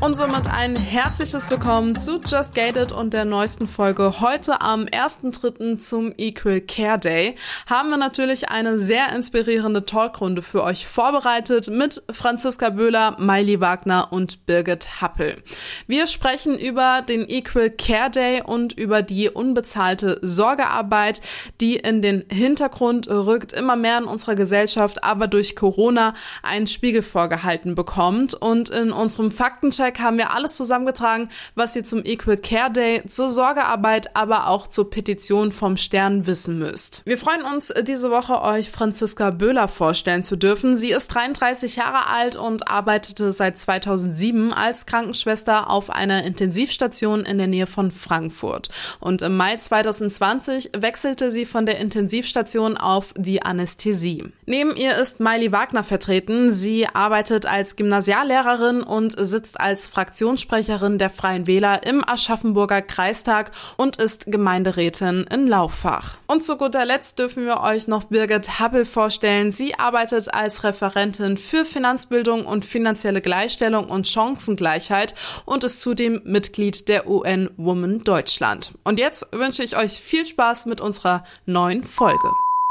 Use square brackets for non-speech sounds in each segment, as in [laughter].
Und somit ein herzliches Willkommen zu Just Gated und der neuesten Folge. Heute am 1.3. zum Equal Care Day haben wir natürlich eine sehr inspirierende Talkrunde für euch vorbereitet mit Franziska Böhler, Miley Wagner und Birgit Happel. Wir sprechen über den Equal Care Day und über die unbezahlte Sorgearbeit, die in den Hintergrund rückt, immer mehr in unserer Gesellschaft, aber durch Corona einen Spiegel vorgehalten bekommt. Und in unserem Faktencheck Feedback haben wir alles zusammengetragen, was ihr zum Equal Care Day, zur Sorgearbeit, aber auch zur Petition vom Stern wissen müsst. Wir freuen uns, diese Woche euch Franziska Böhler vorstellen zu dürfen. Sie ist 33 Jahre alt und arbeitete seit 2007 als Krankenschwester auf einer Intensivstation in der Nähe von Frankfurt. Und im Mai 2020 wechselte sie von der Intensivstation auf die Anästhesie. Neben ihr ist Miley Wagner vertreten. Sie arbeitet als Gymnasiallehrerin und sitzt als als Fraktionssprecherin der Freien Wähler im Aschaffenburger Kreistag und ist Gemeinderätin in Lauffach. Und zu guter Letzt dürfen wir euch noch Birgit Happel vorstellen. Sie arbeitet als Referentin für Finanzbildung und finanzielle Gleichstellung und Chancengleichheit und ist zudem Mitglied der UN Women Deutschland. Und jetzt wünsche ich euch viel Spaß mit unserer neuen Folge.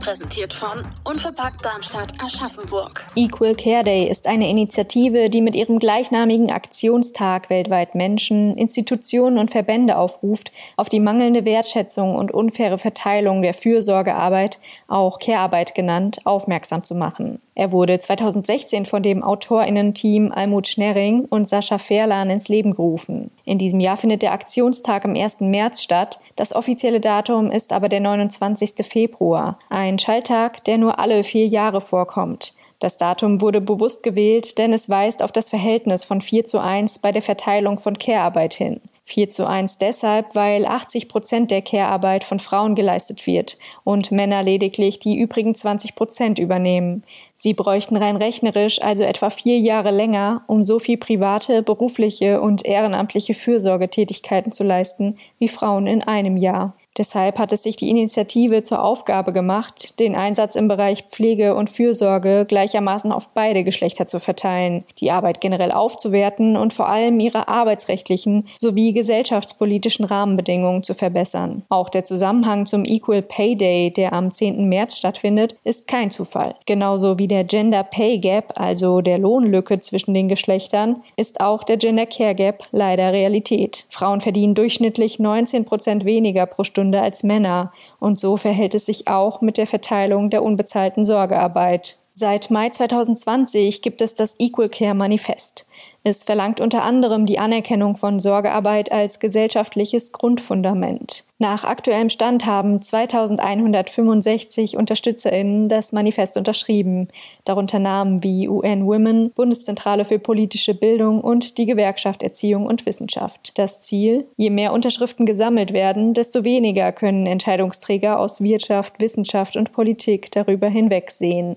präsentiert von Unverpackt Darmstadt Aschaffenburg. Equal Care Day ist eine Initiative, die mit ihrem gleichnamigen Aktionstag weltweit Menschen, Institutionen und Verbände aufruft, auf die mangelnde Wertschätzung und unfaire Verteilung der Fürsorgearbeit, auch Care-Arbeit genannt, aufmerksam zu machen. Er wurde 2016 von dem AutorInnen-Team Almut Schnerring und Sascha Ferlan ins Leben gerufen. In diesem Jahr findet der Aktionstag am 1. März statt. Das offizielle Datum ist aber der 29. Februar, ein Schalltag, der nur alle vier Jahre vorkommt. Das Datum wurde bewusst gewählt, denn es weist auf das Verhältnis von 4 zu 1 bei der Verteilung von Care-Arbeit hin. 4 zu 1 deshalb, weil 80 Prozent der Care-Arbeit von Frauen geleistet wird und Männer lediglich die übrigen 20 Prozent übernehmen. Sie bräuchten rein rechnerisch also etwa vier Jahre länger, um so viel private, berufliche und ehrenamtliche Fürsorgetätigkeiten zu leisten wie Frauen in einem Jahr. Deshalb hat es sich die Initiative zur Aufgabe gemacht, den Einsatz im Bereich Pflege und Fürsorge gleichermaßen auf beide Geschlechter zu verteilen, die Arbeit generell aufzuwerten und vor allem ihre arbeitsrechtlichen sowie gesellschaftspolitischen Rahmenbedingungen zu verbessern. Auch der Zusammenhang zum Equal Pay Day, der am 10. März stattfindet, ist kein Zufall. Genauso wie der Gender Pay Gap, also der Lohnlücke zwischen den Geschlechtern, ist auch der Gender Care Gap leider Realität. Frauen verdienen durchschnittlich 19 Prozent weniger pro Stunde Stunde als Männer. Und so verhält es sich auch mit der Verteilung der unbezahlten Sorgearbeit. Seit Mai 2020 gibt es das Equal Care Manifest. Es verlangt unter anderem die Anerkennung von Sorgearbeit als gesellschaftliches Grundfundament. Nach aktuellem Stand haben 2165 UnterstützerInnen das Manifest unterschrieben, darunter Namen wie UN Women, Bundeszentrale für politische Bildung und die Gewerkschaft Erziehung und Wissenschaft. Das Ziel? Je mehr Unterschriften gesammelt werden, desto weniger können Entscheidungsträger aus Wirtschaft, Wissenschaft und Politik darüber hinwegsehen.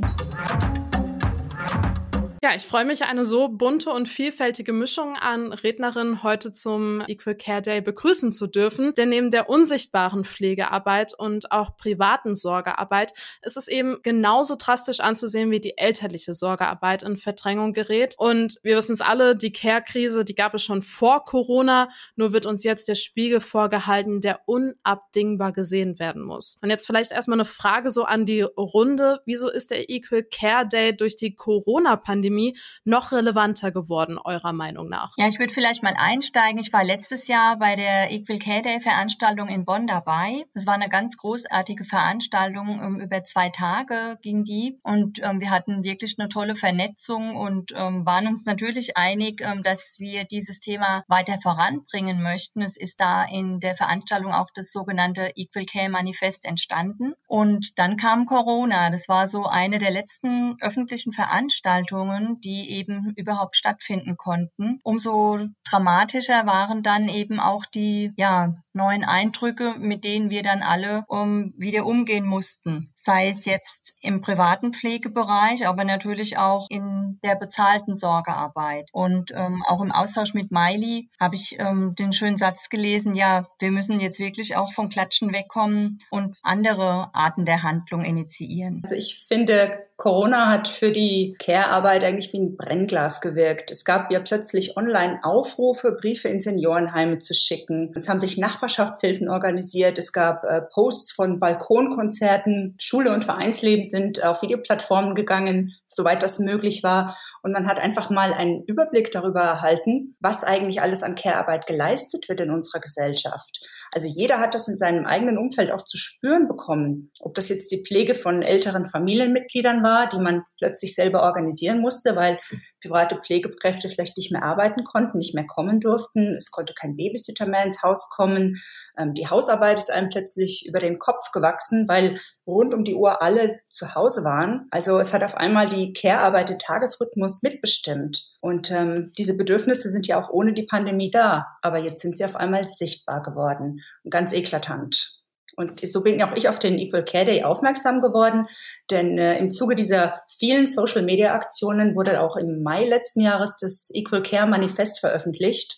Ja, ich freue mich, eine so bunte und vielfältige Mischung an Rednerinnen heute zum Equal Care Day begrüßen zu dürfen. Denn neben der unsichtbaren Pflegearbeit und auch privaten Sorgearbeit ist es eben genauso drastisch anzusehen, wie die elterliche Sorgearbeit in Verdrängung gerät. Und wir wissen es alle, die Care-Krise, die gab es schon vor Corona, nur wird uns jetzt der Spiegel vorgehalten, der unabdingbar gesehen werden muss. Und jetzt vielleicht erstmal eine Frage so an die Runde. Wieso ist der Equal Care Day durch die Corona-Pandemie Pandemie noch relevanter geworden, eurer Meinung nach? Ja, ich würde vielleicht mal einsteigen. Ich war letztes Jahr bei der Equal Care Day Veranstaltung in Bonn dabei. Es war eine ganz großartige Veranstaltung. Um, über zwei Tage ging die und ähm, wir hatten wirklich eine tolle Vernetzung und ähm, waren uns natürlich einig, ähm, dass wir dieses Thema weiter voranbringen möchten. Es ist da in der Veranstaltung auch das sogenannte Equal Care Manifest entstanden. Und dann kam Corona. Das war so eine der letzten öffentlichen Veranstaltungen, die eben überhaupt stattfinden konnten. Umso dramatischer waren dann eben auch die ja, neuen Eindrücke, mit denen wir dann alle um, wieder umgehen mussten. Sei es jetzt im privaten Pflegebereich, aber natürlich auch in der bezahlten Sorgearbeit. Und ähm, auch im Austausch mit Miley habe ich ähm, den schönen Satz gelesen, ja, wir müssen jetzt wirklich auch vom Klatschen wegkommen und andere Arten der Handlung initiieren. Also ich finde, Corona hat für die Care-Arbeit eigentlich wie ein Brennglas gewirkt. Es gab ja plötzlich online Aufrufe, Briefe in Seniorenheime zu schicken. Es haben sich Nachbarschaftshilfen organisiert. Es gab äh, Posts von Balkonkonzerten. Schule und Vereinsleben sind auf Videoplattformen gegangen, soweit das möglich war. Und man hat einfach mal einen Überblick darüber erhalten, was eigentlich alles an Care-Arbeit geleistet wird in unserer Gesellschaft. Also jeder hat das in seinem eigenen Umfeld auch zu spüren bekommen. Ob das jetzt die Pflege von älteren Familienmitgliedern war, die man plötzlich selber organisieren musste, weil private Pflegekräfte vielleicht nicht mehr arbeiten konnten, nicht mehr kommen durften. Es konnte kein Babysitter mehr ins Haus kommen. Ähm, die Hausarbeit ist einem plötzlich über den Kopf gewachsen, weil rund um die Uhr alle zu Hause waren. Also es hat auf einmal die Care-Arbeit den Tagesrhythmus mitbestimmt. Und ähm, diese Bedürfnisse sind ja auch ohne die Pandemie da. Aber jetzt sind sie auf einmal sichtbar geworden und ganz eklatant. Und so bin auch ich auf den Equal Care Day aufmerksam geworden, denn äh, im Zuge dieser vielen Social Media Aktionen wurde auch im Mai letzten Jahres das Equal Care Manifest veröffentlicht,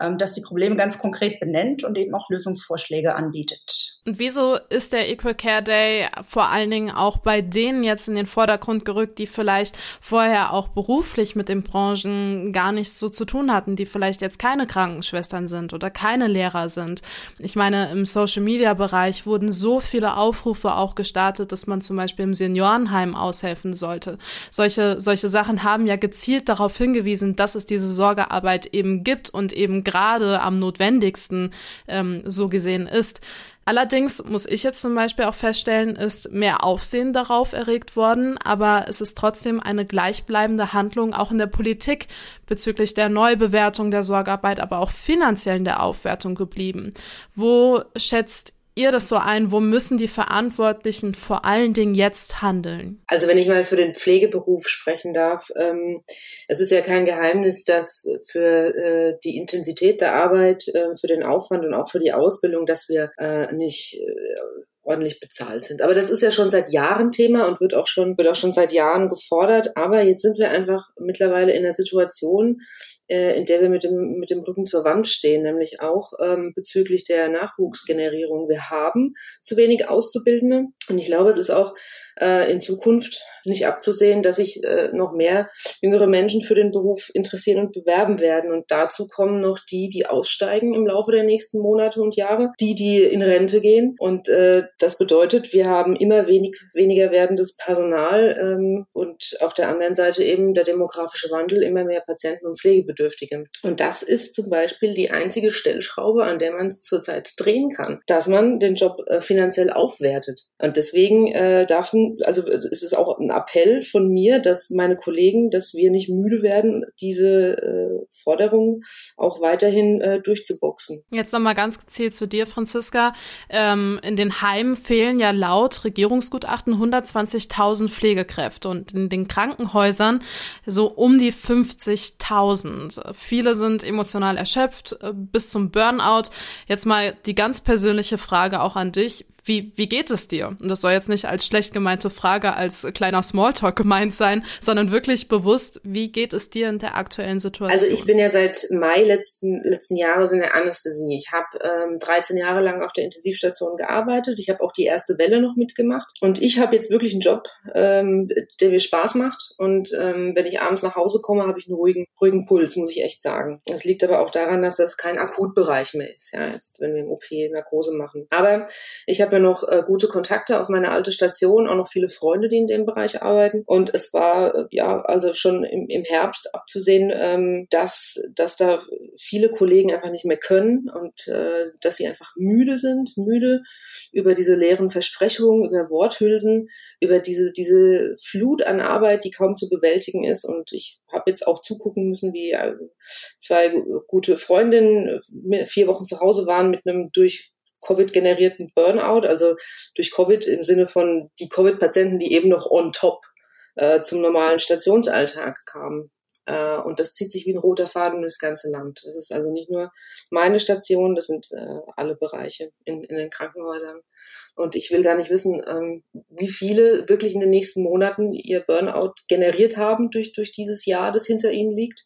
ähm, das die Probleme ganz konkret benennt und eben auch Lösungsvorschläge anbietet. Und wieso ist der Equal Care Day vor allen Dingen auch bei denen jetzt in den Vordergrund gerückt, die vielleicht vorher auch beruflich mit den Branchen gar nichts so zu tun hatten, die vielleicht jetzt keine Krankenschwestern sind oder keine Lehrer sind? Ich meine, im Social Media Bereich wurden so viele Aufrufe auch gestartet, dass man zum Beispiel im Seniorenheim aushelfen sollte. Solche, solche Sachen haben ja gezielt darauf hingewiesen, dass es diese Sorgearbeit eben gibt und eben gerade am notwendigsten ähm, so gesehen ist. Allerdings muss ich jetzt zum Beispiel auch feststellen, ist mehr Aufsehen darauf erregt worden, aber es ist trotzdem eine gleichbleibende Handlung auch in der Politik bezüglich der Neubewertung der Sorgarbeit, aber auch finanziell in der Aufwertung geblieben. Wo schätzt ihr das so ein? Wo müssen die Verantwortlichen vor allen Dingen jetzt handeln? Also wenn ich mal für den Pflegeberuf sprechen darf, ähm, es ist ja kein Geheimnis, dass für äh, die Intensität der Arbeit, äh, für den Aufwand und auch für die Ausbildung, dass wir äh, nicht äh, ordentlich bezahlt sind. Aber das ist ja schon seit Jahren Thema und wird auch schon, wird auch schon seit Jahren gefordert. Aber jetzt sind wir einfach mittlerweile in der Situation, äh, in der wir mit dem, mit dem Rücken zur Wand stehen, nämlich auch ähm, bezüglich der Nachwuchsgenerierung. Wir haben zu wenig Auszubildende und ich glaube, es ist auch äh, in Zukunft nicht abzusehen, dass sich äh, noch mehr jüngere Menschen für den Beruf interessieren und bewerben werden. Und dazu kommen noch die, die aussteigen im Laufe der nächsten Monate und Jahre, die, die in Rente gehen. Und äh, das bedeutet, wir haben immer wenig, weniger werdendes Personal ähm, und auf der anderen Seite eben der demografische Wandel, immer mehr Patienten und Pflegebedürftige. Und das ist zum Beispiel die einzige Stellschraube, an der man zurzeit drehen kann, dass man den Job äh, finanziell aufwertet. Und deswegen äh, darf, also es ist auch ein Appell von mir, dass meine Kollegen, dass wir nicht müde werden, diese äh, Forderungen auch weiterhin äh, durchzuboxen. Jetzt nochmal ganz gezielt zu dir, Franziska. Ähm, in den Heimen fehlen ja laut Regierungsgutachten 120.000 Pflegekräfte und in den Krankenhäusern so um die 50.000. Viele sind emotional erschöpft äh, bis zum Burnout. Jetzt mal die ganz persönliche Frage auch an dich wie, wie geht es dir? Und das soll jetzt nicht als schlecht gemeinte Frage, als kleiner Smalltalk gemeint sein, sondern wirklich bewusst, wie geht es dir in der aktuellen Situation? Also ich bin ja seit Mai letzten, letzten Jahres in der Anästhesie. Ich habe ähm, 13 Jahre lang auf der Intensivstation gearbeitet. Ich habe auch die erste Welle noch mitgemacht. Und ich habe jetzt wirklich einen Job, ähm, der mir Spaß macht. Und ähm, wenn ich abends nach Hause komme, habe ich einen ruhigen, ruhigen Puls, muss ich echt sagen. Das liegt aber auch daran, dass das kein Akutbereich mehr ist, ja, jetzt wenn wir im OP Narkose machen. Aber ich habe habe ja noch äh, gute Kontakte auf meine alte Station, auch noch viele Freunde, die in dem Bereich arbeiten. Und es war äh, ja also schon im, im Herbst abzusehen, ähm, dass, dass da viele Kollegen einfach nicht mehr können und äh, dass sie einfach müde sind, müde über diese leeren Versprechungen, über Worthülsen, über diese, diese Flut an Arbeit, die kaum zu bewältigen ist. Und ich habe jetzt auch zugucken müssen, wie äh, zwei gute Freundinnen äh, vier Wochen zu Hause waren mit einem durch Covid generierten Burnout, also durch Covid im Sinne von die Covid-Patienten, die eben noch on top äh, zum normalen Stationsalltag kamen. Äh, und das zieht sich wie ein roter Faden durchs ganze Land. Das ist also nicht nur meine Station, das sind äh, alle Bereiche in, in den Krankenhäusern. Und ich will gar nicht wissen, ähm, wie viele wirklich in den nächsten Monaten ihr Burnout generiert haben durch, durch dieses Jahr, das hinter ihnen liegt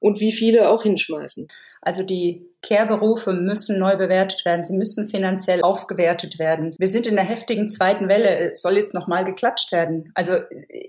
und wie viele auch hinschmeißen. Also die Care-Berufe müssen neu bewertet werden. Sie müssen finanziell aufgewertet werden. Wir sind in der heftigen zweiten Welle. Es soll jetzt nochmal geklatscht werden. Also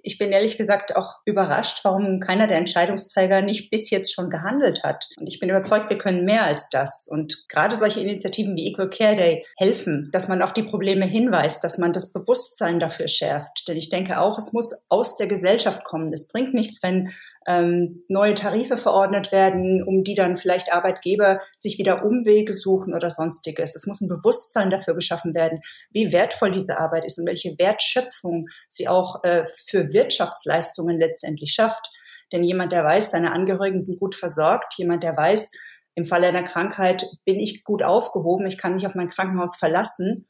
ich bin ehrlich gesagt auch überrascht, warum keiner der Entscheidungsträger nicht bis jetzt schon gehandelt hat. Und ich bin überzeugt, wir können mehr als das. Und gerade solche Initiativen wie Equal Care Day helfen, dass man auf die Probleme hinweist, dass man das Bewusstsein dafür schärft. Denn ich denke auch, es muss aus der Gesellschaft kommen. Es bringt nichts, wenn ähm, neue Tarife verordnet werden, um die dann vielleicht Arbeitgeber sich wieder Umwege suchen oder sonstiges. Es muss ein Bewusstsein dafür geschaffen werden, wie wertvoll diese Arbeit ist und welche Wertschöpfung sie auch äh, für Wirtschaftsleistungen letztendlich schafft. Denn jemand, der weiß, seine Angehörigen sind gut versorgt, jemand, der weiß, im Falle einer Krankheit bin ich gut aufgehoben, ich kann mich auf mein Krankenhaus verlassen,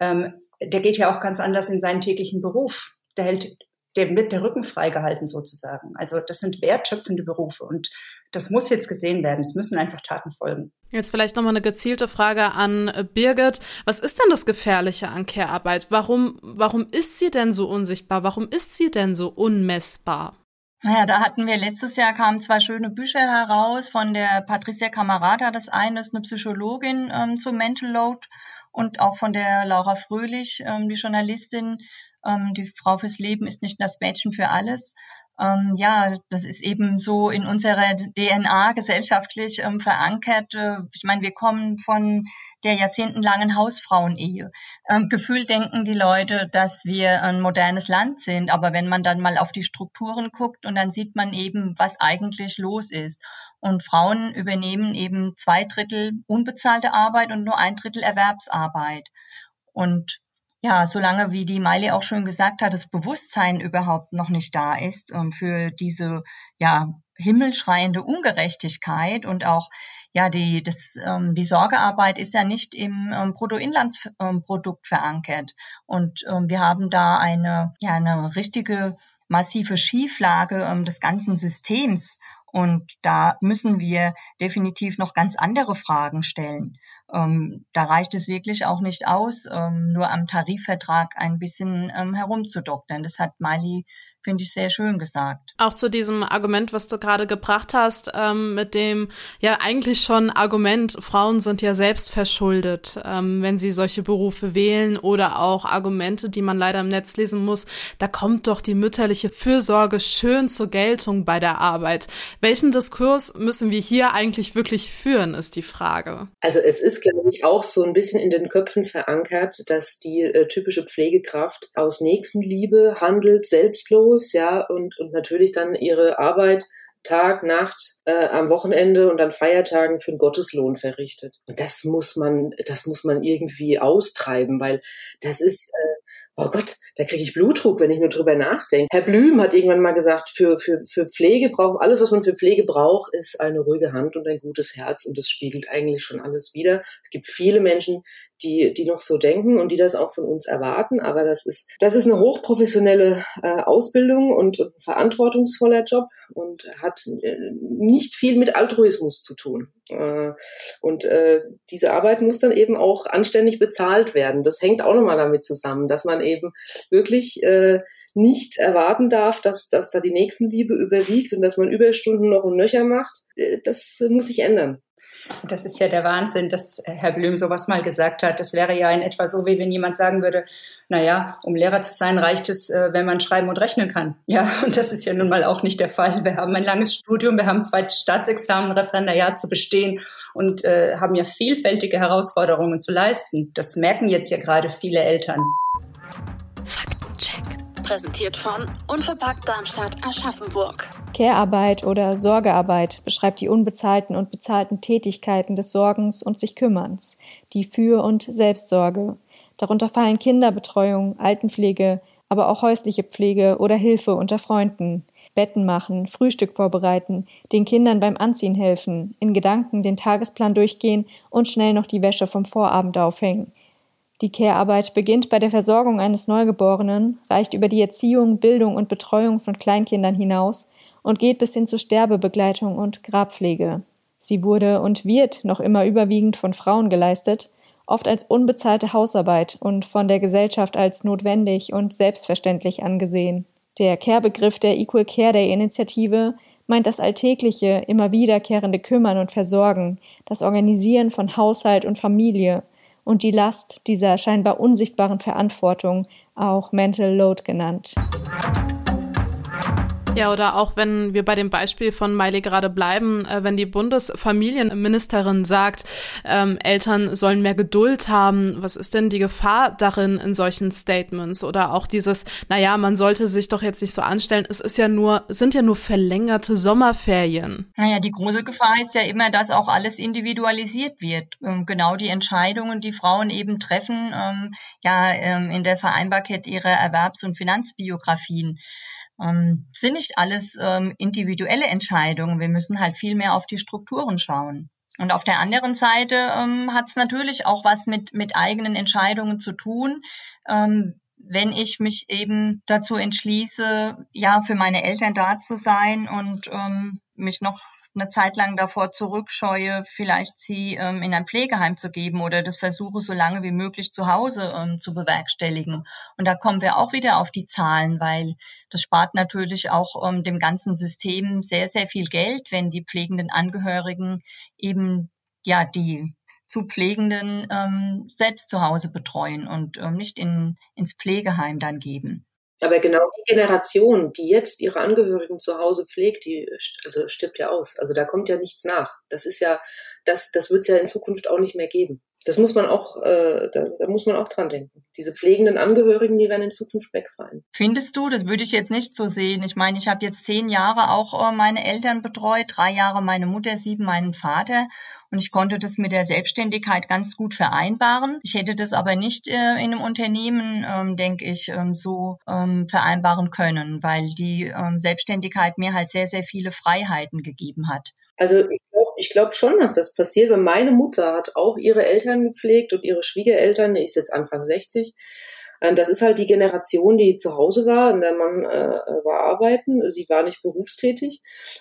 ähm, der geht ja auch ganz anders in seinen täglichen Beruf. Der hält der wird der Rücken freigehalten sozusagen. Also das sind wertschöpfende Berufe und das muss jetzt gesehen werden. Es müssen einfach Taten folgen. Jetzt vielleicht nochmal eine gezielte Frage an Birgit. Was ist denn das Gefährliche an Care-Arbeit? Warum, warum ist sie denn so unsichtbar? Warum ist sie denn so unmessbar? Naja, da hatten wir letztes Jahr kamen zwei schöne Bücher heraus von der Patricia Camarata. Das eine ist eine Psychologin ähm, zum Mental Load und auch von der Laura Fröhlich, ähm, die Journalistin, ähm, die Frau fürs Leben ist nicht das Mädchen für alles. Ähm, ja, das ist eben so in unserer DNA gesellschaftlich ähm, verankert. Äh, ich meine, wir kommen von der jahrzehntelangen Hausfrauenehe. Ähm, gefühlt denken die Leute, dass wir ein modernes Land sind, aber wenn man dann mal auf die Strukturen guckt und dann sieht man eben, was eigentlich los ist. Und Frauen übernehmen eben zwei Drittel unbezahlte Arbeit und nur ein Drittel Erwerbsarbeit. Und ja, solange, wie die Miley auch schon gesagt hat, das Bewusstsein überhaupt noch nicht da ist ähm, für diese ja himmelschreiende Ungerechtigkeit und auch ja die das ähm, die Sorgearbeit ist ja nicht im ähm, Bruttoinlandsprodukt verankert und ähm, wir haben da eine ja eine richtige massive Schieflage ähm, des ganzen Systems und da müssen wir definitiv noch ganz andere Fragen stellen. Ähm, da reicht es wirklich auch nicht aus, ähm, nur am Tarifvertrag ein bisschen ähm, herumzudoktern. Das hat Miley, finde ich, sehr schön gesagt. Auch zu diesem Argument, was du gerade gebracht hast, ähm, mit dem ja eigentlich schon Argument, Frauen sind ja selbst verschuldet, ähm, wenn sie solche Berufe wählen oder auch Argumente, die man leider im Netz lesen muss, da kommt doch die mütterliche Fürsorge schön zur Geltung bei der Arbeit. Welchen Diskurs müssen wir hier eigentlich wirklich führen, ist die Frage. Also es ist glaube ich, auch so ein bisschen in den Köpfen verankert, dass die äh, typische Pflegekraft aus Nächstenliebe handelt, selbstlos, ja, und, und natürlich dann ihre Arbeit Tag, Nacht, äh, am Wochenende und an Feiertagen für einen Gotteslohn verrichtet. Und das muss man, das muss man irgendwie austreiben, weil das ist, äh, oh Gott, da kriege ich Blutdruck, wenn ich nur drüber nachdenke. Herr Blüm hat irgendwann mal gesagt, für, für, für Pflege braucht, alles, was man für Pflege braucht, ist eine ruhige Hand und ein gutes Herz. Und das spiegelt eigentlich schon alles wider. Es gibt viele Menschen, die, die noch so denken und die das auch von uns erwarten. Aber das ist, das ist eine hochprofessionelle äh, Ausbildung und, und ein verantwortungsvoller Job und hat äh, nicht viel mit Altruismus zu tun. Äh, und äh, diese Arbeit muss dann eben auch anständig bezahlt werden. Das hängt auch nochmal damit zusammen, dass man eben wirklich äh, nicht erwarten darf, dass, dass da die Nächstenliebe überwiegt und dass man Überstunden noch und nöcher macht. Das muss sich ändern. Das ist ja der Wahnsinn, dass Herr Blüm sowas mal gesagt hat. Das wäre ja in etwa so, wie wenn jemand sagen würde, naja, um Lehrer zu sein, reicht es, äh, wenn man schreiben und rechnen kann. [laughs] Ja, und das ist ja nun mal auch nicht der Fall. Wir haben ein langes Studium, wir haben zwei Staatsexamen, Referendariat zu bestehen und äh, haben ja vielfältige Herausforderungen zu leisten. Das merken jetzt ja gerade viele Eltern. Präsentiert von Unverpackt Darmstadt Aschaffenburg. Care-Arbeit oder Sorgearbeit beschreibt die unbezahlten und bezahlten Tätigkeiten des Sorgens und sich Kümmerns, die Für- und Selbstsorge. Darunter fallen Kinderbetreuung, Altenpflege, aber auch häusliche Pflege oder Hilfe unter Freunden. Betten machen, Frühstück vorbereiten, den Kindern beim Anziehen helfen, in Gedanken den Tagesplan durchgehen und schnell noch die Wäsche vom Vorabend aufhängen. Die Care-Arbeit beginnt bei der Versorgung eines Neugeborenen, reicht über die Erziehung, Bildung und Betreuung von Kleinkindern hinaus und geht bis hin zu Sterbebegleitung und Grabpflege. Sie wurde und wird noch immer überwiegend von Frauen geleistet, oft als unbezahlte Hausarbeit und von der Gesellschaft als notwendig und selbstverständlich angesehen. Der Care-Begriff der Equal Care Day Initiative meint das alltägliche, immer wiederkehrende Kümmern und Versorgen, das Organisieren von Haushalt und Familie und die Last dieser scheinbar unsichtbaren Verantwortung, auch Mental Load genannt. Ja, oder auch wenn wir bei dem Beispiel von Miley gerade bleiben, äh, wenn die Bundesfamilienministerin sagt, ähm, Eltern sollen mehr Geduld haben, was ist denn die Gefahr darin in solchen Statements? Oder auch dieses, naja, man sollte sich doch jetzt nicht so anstellen, es ist ja nur, sind ja nur verlängerte Sommerferien. Naja, die große Gefahr ist ja immer, dass auch alles individualisiert wird. Ähm, genau die Entscheidungen, die Frauen eben treffen, ähm, ja, ähm, in der Vereinbarkeit ihrer Erwerbs- und Finanzbiografien ähm, sind nicht alles ähm, individuelle Entscheidungen. Wir müssen halt viel mehr auf die Strukturen schauen. Und auf der anderen Seite ähm, hat es natürlich auch was mit, mit eigenen Entscheidungen zu tun. Ähm, wenn ich mich eben dazu entschließe, ja, für meine Eltern da zu sein und ähm, mich noch eine Zeit lang davor zurückscheue, vielleicht sie ähm, in ein Pflegeheim zu geben oder das versuche, so lange wie möglich zu Hause ähm, zu bewerkstelligen. Und da kommen wir auch wieder auf die Zahlen, weil das spart natürlich auch ähm, dem ganzen System sehr, sehr viel Geld, wenn die pflegenden Angehörigen eben ja die zu Pflegenden ähm, selbst zu Hause betreuen und ähm, nicht in, ins Pflegeheim dann geben. Aber genau die Generation, die jetzt ihre Angehörigen zu Hause pflegt, die also stirbt ja aus. Also da kommt ja nichts nach. Das ist ja, das, das wird es ja in Zukunft auch nicht mehr geben. Das muss man auch, äh, da, da muss man auch dran denken. Diese pflegenden Angehörigen, die werden in Zukunft wegfallen. Findest du? Das würde ich jetzt nicht so sehen. Ich meine, ich habe jetzt zehn Jahre auch äh, meine Eltern betreut, drei Jahre meine Mutter, sieben meinen Vater. Und ich konnte das mit der Selbstständigkeit ganz gut vereinbaren. Ich hätte das aber nicht äh, in einem Unternehmen, ähm, denke ich, ähm, so ähm, vereinbaren können, weil die ähm, Selbstständigkeit mir halt sehr, sehr viele Freiheiten gegeben hat. Also ich glaube ich glaub schon, dass das passiert, weil meine Mutter hat auch ihre Eltern gepflegt und ihre Schwiegereltern, die ist jetzt Anfang 60. Äh, das ist halt die Generation, die zu Hause war, und der Mann äh, war arbeiten, sie war nicht berufstätig.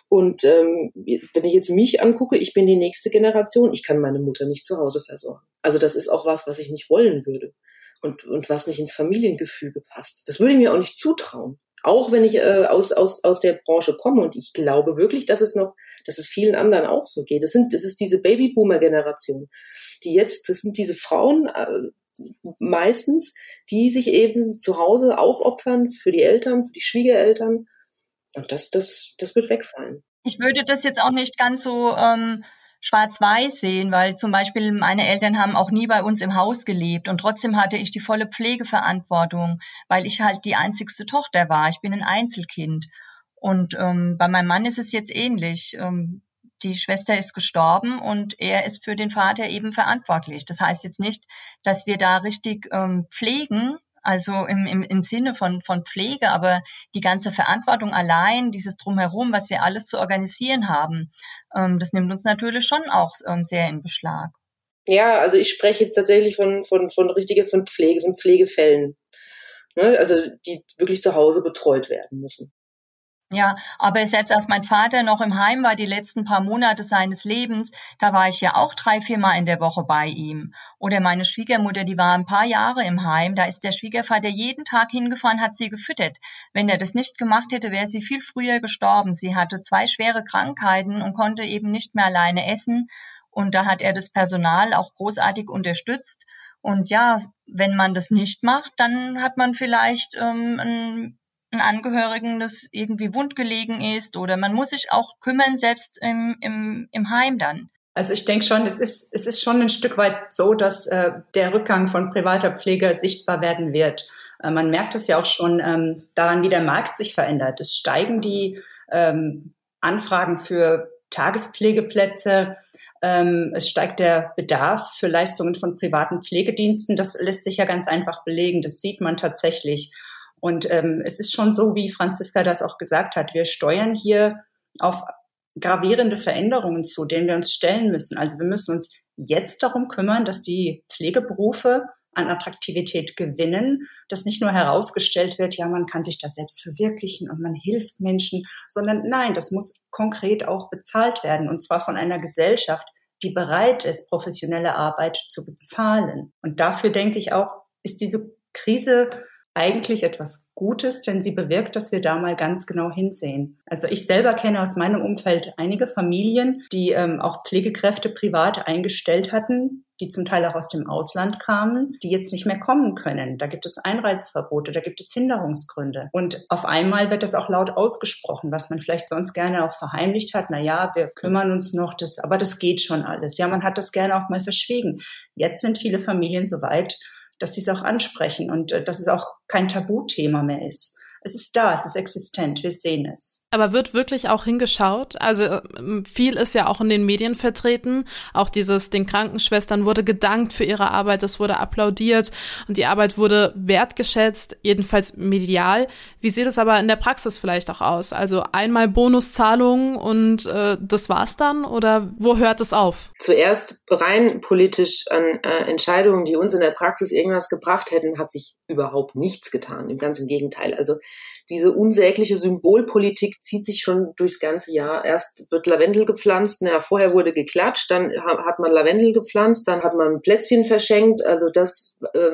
Und ähm, wenn ich jetzt mich angucke, ich bin die nächste Generation, ich kann meine Mutter nicht zu Hause versorgen. Also das ist auch was, was ich nicht wollen würde und, und was nicht ins Familiengefüge passt. Das würde ich mir auch nicht zutrauen. Auch wenn ich äh, aus, aus, aus der Branche komme und ich glaube wirklich, dass es noch, dass es vielen anderen auch so geht. Das sind, das ist diese Babyboomer-Generation, die jetzt, das sind diese Frauen, äh, meistens, die sich eben zu Hause aufopfern für die Eltern, für die Schwiegereltern. Und das, das, das wird wegfallen. Ich würde das jetzt auch nicht ganz so ähm, schwarz-weiß sehen, weil zum Beispiel meine Eltern haben auch nie bei uns im Haus gelebt und trotzdem hatte ich die volle Pflegeverantwortung, weil ich halt die einzigste Tochter war. Ich bin ein Einzelkind. Und ähm, bei meinem Mann ist es jetzt ähnlich. Ähm, die Schwester ist gestorben und er ist für den Vater eben verantwortlich. Das heißt jetzt nicht, dass wir da richtig ähm, pflegen, also im, im, im Sinne von, von Pflege, aber die ganze Verantwortung allein, dieses Drumherum, was wir alles zu organisieren haben, ähm, das nimmt uns natürlich schon auch ähm, sehr in Beschlag. Ja, also ich spreche jetzt tatsächlich von, von, von richtiger, von Pflege, von Pflegefällen. Ne? Also die wirklich zu Hause betreut werden müssen. Ja, aber selbst als mein Vater noch im Heim war, die letzten paar Monate seines Lebens, da war ich ja auch drei, vier Mal in der Woche bei ihm. Oder meine Schwiegermutter, die war ein paar Jahre im Heim, da ist der Schwiegervater jeden Tag hingefahren, hat sie gefüttert. Wenn er das nicht gemacht hätte, wäre sie viel früher gestorben. Sie hatte zwei schwere Krankheiten und konnte eben nicht mehr alleine essen Und da hat er das Personal auch großartig unterstützt. Und ja, wenn man das nicht macht, dann hat man vielleicht ähm, einen Angehörigen, das irgendwie wundgelegen ist oder man muss sich auch kümmern, selbst im, im, im Heim dann. Also ich denke schon, es ist, es ist schon ein Stück weit so, dass äh, der Rückgang von privater Pflege sichtbar werden wird. Äh, man merkt es ja auch schon ähm, daran, wie der Markt sich verändert. Es steigen die ähm, Anfragen für Tagespflegeplätze. Ähm, es steigt der Bedarf für Leistungen von privaten Pflegediensten. Das lässt sich ja ganz einfach belegen. Das sieht man tatsächlich. Und ähm, es ist schon so, wie Franziska das auch gesagt hat. Wir steuern hier auf gravierende Veränderungen zu, denen wir uns stellen müssen. Also wir müssen uns jetzt darum kümmern, dass die Pflegeberufe an Attraktivität gewinnen, dass nicht nur herausgestellt wird, ja, man kann sich da selbst verwirklichen und man hilft Menschen, sondern nein, das muss konkret auch bezahlt werden und zwar von einer Gesellschaft, die bereit ist, professionelle Arbeit zu bezahlen. Und dafür denke ich auch, ist diese Krise eigentlich etwas Gutes, denn sie bewirkt, dass wir da mal ganz genau hinsehen. Also ich selber kenne aus meinem Umfeld einige Familien, die ähm, auch Pflegekräfte privat eingestellt hatten, die zum Teil auch aus dem Ausland kamen, die jetzt nicht mehr kommen können. Da gibt es Einreiseverbote, da gibt es Hinderungsgründe. Und auf einmal wird das auch laut ausgesprochen, was man vielleicht sonst gerne auch verheimlicht hat. Na ja, wir kümmern uns noch, das, aber das geht schon alles. Ja, man hat das gerne auch mal verschwiegen. Jetzt sind viele Familien so weit, dass sie es auch ansprechen und äh, dass es auch kein Tabuthema mehr ist es ist da, es ist existent, wir sehen es. Aber wird wirklich auch hingeschaut? Also ähm, viel ist ja auch in den Medien vertreten. Auch dieses, den Krankenschwestern wurde gedankt für ihre Arbeit, es wurde applaudiert und die Arbeit wurde wertgeschätzt, jedenfalls medial. Wie sieht es aber in der Praxis vielleicht auch aus? Also einmal Bonuszahlungen und äh, das war's dann oder wo hört es auf? Zuerst rein politisch an äh, Entscheidungen, die uns in der Praxis irgendwas gebracht hätten, hat sich überhaupt nichts getan. Im ganzen Gegenteil. Also diese unsägliche Symbolpolitik zieht sich schon durchs ganze Jahr. Erst wird Lavendel gepflanzt, naja, vorher wurde geklatscht, dann hat man Lavendel gepflanzt, dann hat man Plätzchen verschenkt. Also das, äh,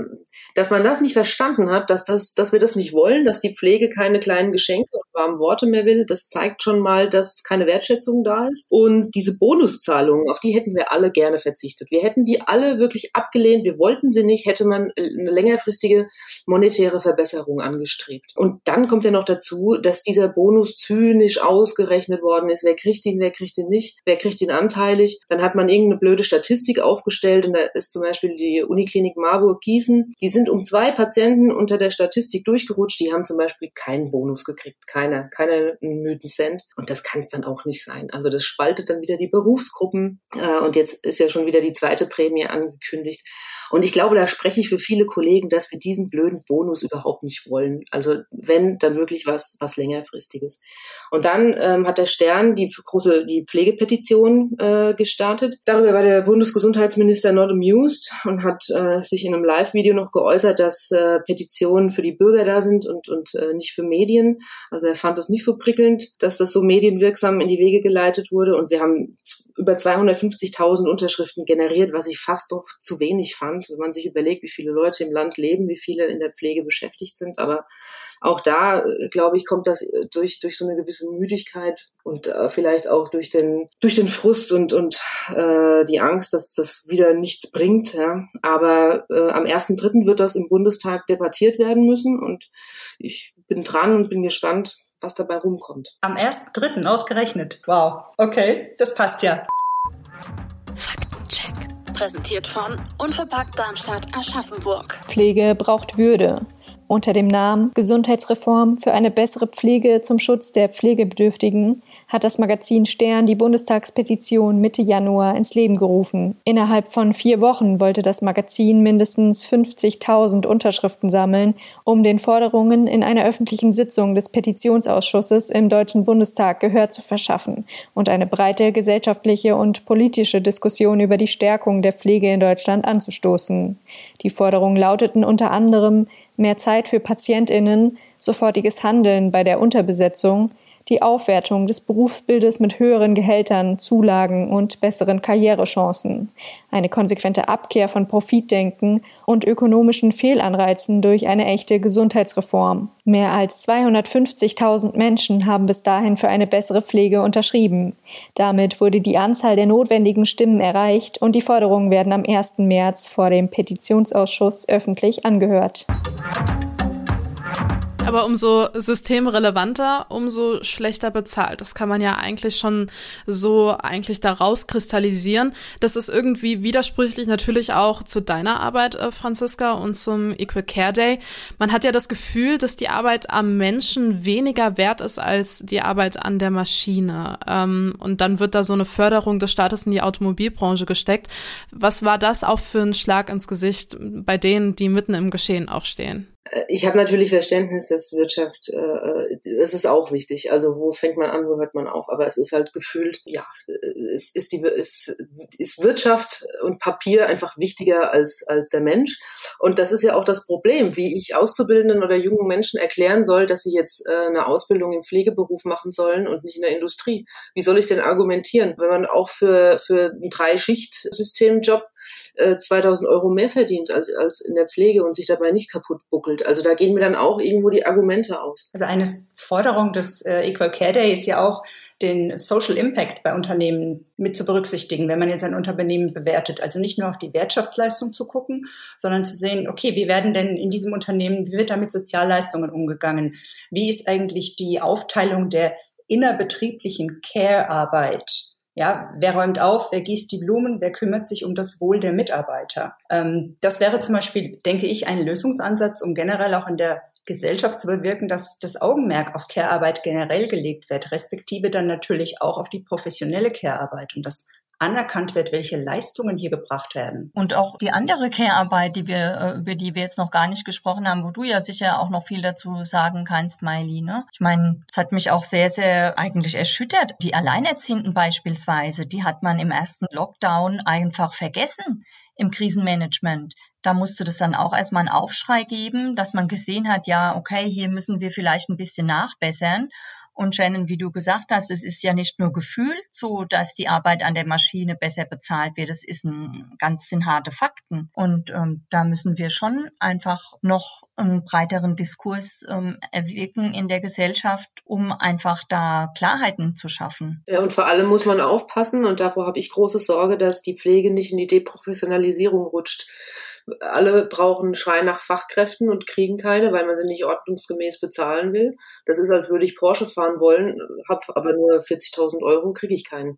dass man das nicht verstanden hat, dass, das, dass wir das nicht wollen, dass die Pflege keine kleinen Geschenke und warmen Worte mehr will, das zeigt schon mal, dass keine Wertschätzung da ist. Und diese Bonuszahlungen, auf die hätten wir alle gerne verzichtet. Wir hätten die alle wirklich abgelehnt. Wir wollten sie nicht, hätte man eine längerfristige monetäre Verbesserung angestrebt. Und dann kommt ja noch dazu, dass dieser Bonus zynisch ausgerechnet worden ist. Wer kriegt ihn, wer kriegt ihn nicht, wer kriegt ihn anteilig. Dann hat man irgendeine blöde Statistik aufgestellt und da ist zum Beispiel die Uniklinik Marburg-Gießen. Die sind um zwei Patienten unter der Statistik durchgerutscht. Die haben zum Beispiel keinen Bonus gekriegt. Keiner, keiner Mythen-Cent. Und das kann es dann auch nicht sein. Also das spaltet dann wieder die Berufsgruppen. Äh, und jetzt ist ja schon wieder die zweite Prämie angekündigt. Und ich glaube, da spreche ich für viele Kollegen, dass wir diesen blöden Bonus überhaupt nicht wollen. Also wenn, dann wirklich was, was längerfristiges. Und dann ähm, hat der Stern die große, die Pflegepetition äh, gestartet. Darüber war der Bundesgesundheitsminister not amused und hat äh, sich in einem Live-Video noch geäußert, dass äh, Petitionen für die Bürger da sind und, und äh, nicht für Medien. Also er fand es nicht so prickelnd, dass das so medienwirksam in die Wege geleitet wurde. Und wir haben über 250.000 Unterschriften generiert, was ich fast doch zu wenig fand, wenn man sich überlegt, wie viele Leute im Land leben, wie viele in der Pflege beschäftigt sind. Aber auch da, äh, glaube ich, kommt das äh, durch, durch so eine gewisse Müdigkeit und äh, vielleicht auch durch den, durch den Frust und, und äh, die Angst, dass das wieder nichts bringt. Ja. Aber äh, am 1.3. wird das im Bundestag debattiert werden müssen und ich bin dran und bin gespannt, was dabei rumkommt. Am 1.3. ausgerechnet. Wow. Okay, das passt ja. Präsentiert von Unverpackt Darmstadt Aschaffenburg. Pflege braucht Würde unter dem Namen Gesundheitsreform für eine bessere Pflege zum Schutz der Pflegebedürftigen hat das Magazin Stern die Bundestagspetition Mitte Januar ins Leben gerufen. Innerhalb von vier Wochen wollte das Magazin mindestens 50.000 Unterschriften sammeln, um den Forderungen in einer öffentlichen Sitzung des Petitionsausschusses im Deutschen Bundestag Gehör zu verschaffen und eine breite gesellschaftliche und politische Diskussion über die Stärkung der Pflege in Deutschland anzustoßen. Die Forderungen lauteten unter anderem mehr Zeit für Patientinnen, sofortiges Handeln bei der Unterbesetzung, die Aufwertung des Berufsbildes mit höheren Gehältern, Zulagen und besseren Karrierechancen, eine konsequente Abkehr von Profitdenken und ökonomischen Fehlanreizen durch eine echte Gesundheitsreform. Mehr als 250.000 Menschen haben bis dahin für eine bessere Pflege unterschrieben. Damit wurde die Anzahl der notwendigen Stimmen erreicht und die Forderungen werden am 1. März vor dem Petitionsausschuss öffentlich angehört. Aber umso systemrelevanter, umso schlechter bezahlt. Das kann man ja eigentlich schon so eigentlich daraus kristallisieren. Das ist irgendwie widersprüchlich natürlich auch zu deiner Arbeit, äh, Franziska, und zum Equal Care Day. Man hat ja das Gefühl, dass die Arbeit am Menschen weniger wert ist als die Arbeit an der Maschine. Ähm, und dann wird da so eine Förderung des Staates in die Automobilbranche gesteckt. Was war das auch für ein Schlag ins Gesicht bei denen, die mitten im Geschehen auch stehen? Äh, ich habe natürlich Verständnis, dass Wirtschaft, äh, äh, das ist auch wichtig. Also wo fängt man an, wo hört man auf? Aber es ist halt gefühlt, ja, es ist die ist, ist Wirtschaft und Papier einfach wichtiger als als der Mensch. Und das ist ja auch das Problem, wie ich Auszubildenden oder jungen Menschen erklären soll, dass sie jetzt äh, eine Ausbildung im Pflegeberuf machen sollen und nicht in der Industrie. Wie soll ich denn argumentieren, wenn man auch für für ein Drei-Schicht-System-Job äh, 2000 Euro mehr verdient als als in der Pflege und sich dabei nicht kaputt buckelt? Also da gehen mir dann auch irgendwo die Argumente aus. Also eine Forderung des äh, Equal Care Day ist ja auch, den Social Impact bei Unternehmen mit zu berücksichtigen, wenn man jetzt ein Unternehmen bewertet. Also nicht nur auf die Wirtschaftsleistung zu gucken, sondern zu sehen, okay, wie werden denn in diesem Unternehmen, wie wird da mit Sozialleistungen umgegangen? Wie ist eigentlich die Aufteilung der innerbetrieblichen Care-Arbeit? Ja, wer räumt auf, wer gießt die Blumen, wer kümmert sich um das Wohl der Mitarbeiter? Ähm, das wäre zum Beispiel, denke ich, ein Lösungsansatz, um generell auch in der Gesellschaft zu bewirken, dass das Augenmerk auf Care-Arbeit generell gelegt wird, respektive dann natürlich auch auf die professionelle Care-Arbeit. Und das anerkannt wird, welche Leistungen hier gebracht werden. Und auch die andere Care-Arbeit, die wir, äh, über die wir jetzt noch gar nicht gesprochen haben, wo du ja sicher auch noch viel dazu sagen kannst, Miley. Ne? Ich meine, es hat mich auch sehr, sehr eigentlich erschüttert. Die Alleinerziehenden beispielsweise, die hat man im ersten Lockdown einfach vergessen im Krisenmanagement. Da musste das dann auch erstmal einen Aufschrei geben, dass man gesehen hat, ja, okay, hier müssen wir vielleicht ein bisschen nachbessern. Und Shannon, wie du gesagt hast, es ist ja nicht nur gefühlt so, dass die Arbeit an der Maschine besser bezahlt wird. Das ist ein ganz sind harte Fakten. Und ähm, da müssen wir schon einfach noch einen breiteren Diskurs ähm, erwirken in der Gesellschaft, um einfach da Klarheiten zu schaffen. Ja, und vor allem muss man aufpassen, und davor habe ich große Sorge, dass die Pflege nicht in die Deprofessionalisierung rutscht alle brauchen Schrei nach Fachkräften und kriegen keine, weil man sie nicht ordnungsgemäß bezahlen will. Das ist, als würde ich Porsche fahren wollen, habe aber nur 40.000 Euro, kriege ich keinen.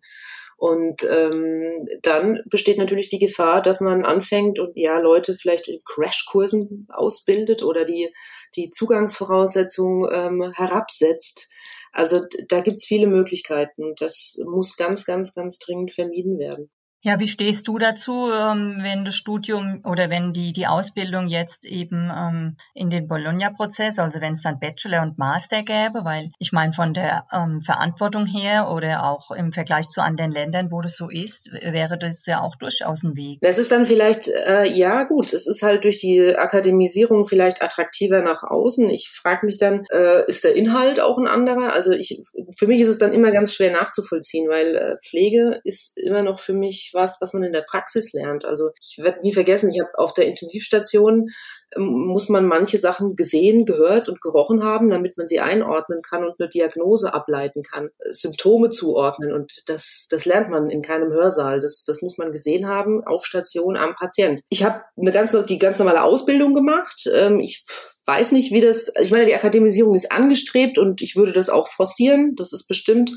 Und ähm, dann besteht natürlich die Gefahr, dass man anfängt und ja Leute vielleicht in Crashkursen ausbildet oder die die Zugangsvoraussetzungen ähm, herabsetzt. Also da gibt's viele Möglichkeiten. Das muss ganz, ganz, ganz dringend vermieden werden. Ja, wie stehst du dazu, ähm, wenn das Studium oder wenn die, die Ausbildung jetzt eben ähm, in den Bologna-Prozess, also wenn es dann Bachelor und Master gäbe, weil ich meine, von der ähm, Verantwortung her oder auch im Vergleich zu anderen Ländern, wo das so ist, wäre das ja auch durchaus ein Weg. Das ist dann vielleicht, äh, ja gut, es ist halt durch die Akademisierung vielleicht attraktiver nach außen. Ich frage mich dann, äh, ist der Inhalt auch ein anderer? Also ich, für mich ist es dann immer ganz schwer nachzuvollziehen, weil äh, Pflege ist immer noch für mich was, was man in der Praxis lernt. Also ich werde nie vergessen, ich habe auf der Intensivstation ähm, muss man manche Sachen gesehen, gehört und gerochen haben, damit man sie einordnen kann und eine Diagnose ableiten kann, Symptome zuordnen und das, das lernt man in keinem Hörsaal. Das, das muss man gesehen haben auf Station am Patient. Ich habe eine ganz, die ganz normale Ausbildung gemacht. Ähm, ich weiß nicht, wie das, ich meine, die Akademisierung ist angestrebt und ich würde das auch forcieren. Das ist bestimmt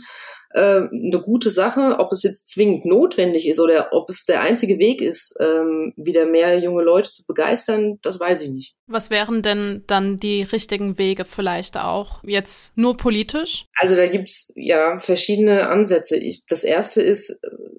äh, eine gute Sache. Ob es jetzt zwingend notwendig ist oder ob es der einzige Weg ist, ähm, wieder mehr junge Leute zu begeistern, das weiß ich nicht. Was wären denn dann die richtigen Wege vielleicht auch? Jetzt nur politisch? Also da gibt's ja verschiedene Ansätze. Ich, das erste ist,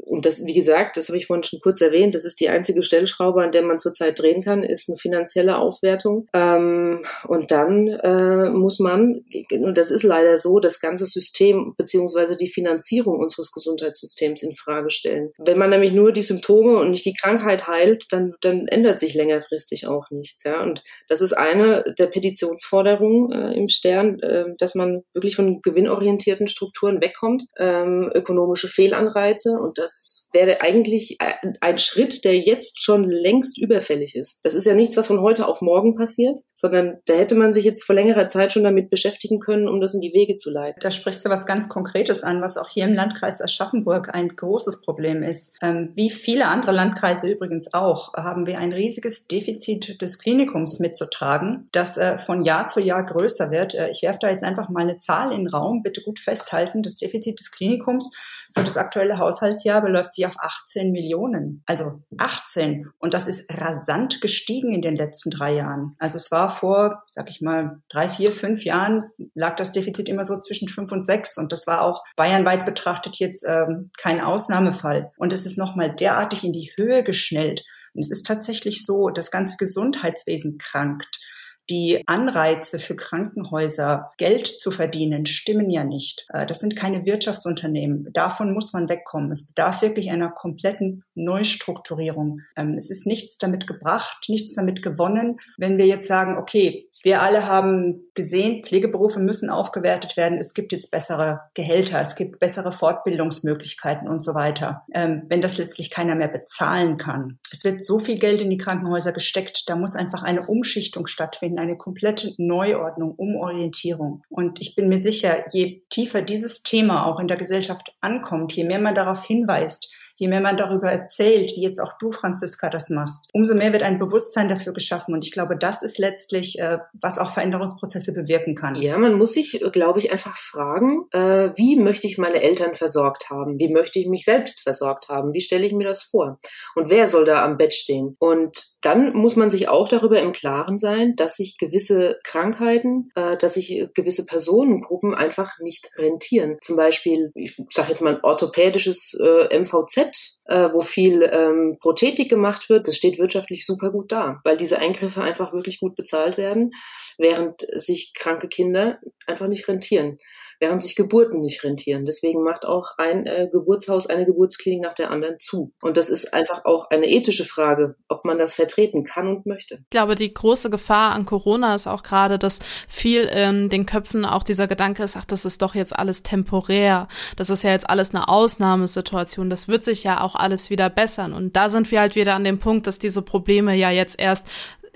und das, wie gesagt, das habe ich vorhin schon kurz erwähnt, das ist die einzige Stellschraube, an der man zurzeit drehen kann, ist eine finanzielle Aufwertung. Ähm, und dann äh, muss man, und das ist leider so, das ganze System beziehungsweise die Finanzierung unseres Gesundheitssystems in Frage stellen. Wenn man nämlich nur die Symptome und nicht die Krankheit heilt, dann, dann ändert sich längerfristig auch nichts. Ja? Und das ist eine der Petitionsforderungen äh, im Stern, äh, dass man wirklich von gewinnorientierten Strukturen wegkommt, ähm, ökonomische Fehlanreize. Und das wäre eigentlich ein Schritt, der jetzt schon längst überfällig ist. Das ist ja nichts, was von heute auf morgen passiert, sondern da hätte man sich jetzt vor längerer Zeit schon damit beschäftigen können, um das in die Wege zu leiten. Da sprichst du was ganz Konkretes an, was auch hier im Landkreis Aschaffenburg ein großes Problem ist. Ähm, wie viele andere Landkreise übrigens auch, haben wir ein riesiges Defizit des Klinikums mitzutragen, das äh, von Jahr zu Jahr größer wird. Äh, ich werfe da jetzt einfach mal eine Zahl in den Raum. Bitte gut festhalten. Das Defizit des Klinikums für das aktuelle Haushaltsjahr beläuft sich auf 18 Millionen. Also 18. Und das ist rasant gestiegen in den letzten drei Jahren. Also es war vor, sag ich mal, drei, vier, fünf Jahren lag das Defizit immer so zwischen fünf und sechs. Und das war auch bayernweit betrachtet jetzt ähm, kein Ausnahmefall. Und es ist nochmal derartig in die Höhe geschnellt. Und es ist tatsächlich so, das ganze Gesundheitswesen krankt die Anreize für Krankenhäuser, Geld zu verdienen, stimmen ja nicht. Äh, das sind keine Wirtschaftsunternehmen. Davon muss man wegkommen. Es bedarf wirklich einer kompletten Neustrukturierung. Ähm, es ist nichts damit gebracht, nichts damit gewonnen, wenn wir jetzt sagen, okay, wir alle haben gesehen, Pflegeberufe müssen aufgewertet werden. Es gibt jetzt bessere Gehälter, es gibt bessere Fortbildungsmöglichkeiten und so weiter. Ähm, wenn das letztlich keiner mehr bezahlen kann. Es wird so viel Geld in die Krankenhäuser gesteckt, da muss einfach eine Umschichtung stattfinden, eine komplette Neuordnung, Umorientierung. Und ich bin mir sicher, je tiefer dieses Thema auch in der Gesellschaft ankommt, je mehr man darauf hinweist, je mehr man darüber erzählt, wie jetzt auch du, Franziska, das machst, umso mehr wird ein Bewusstsein dafür geschaffen. Und ich glaube, das ist letztlich, äh, was auch Veränderungsprozesse bewirken kann. Ja, man muss sich, glaube ich, einfach fragen, äh, wie möchte ich meine Eltern versorgt haben? Wie möchte ich mich selbst versorgt haben? Wie stelle ich mir das vor? Und wer soll da am Bett stehen? Und dann muss man sich auch darüber im Klaren sein, dass sich gewisse Krankheiten, äh, dass sich gewisse Personengruppen einfach nicht rentieren. Zum Beispiel, ich sage jetzt mal ein orthopädisches äh, MVZ, äh, wo viel ähm, Prothetik gemacht wird, das steht wirtschaftlich super gut da, weil diese Eingriffe einfach wirklich gut bezahlt werden, während sich kranke Kinder einfach nicht rentieren während sich Geburten nicht rentieren. Deswegen macht auch ein äh, Geburtshaus eine Geburtsklinik nach der anderen zu. Und das ist einfach auch eine ethische Frage, ob man das vertreten kann und möchte. Ich glaube, die große Gefahr an Corona ist auch gerade, dass viel in den Köpfen auch dieser Gedanke ist, ach, das ist doch jetzt alles temporär. Das ist ja jetzt alles eine Ausnahmesituation. Das wird sich ja auch alles wieder bessern. Und da sind wir halt wieder an dem Punkt, dass diese Probleme ja jetzt erst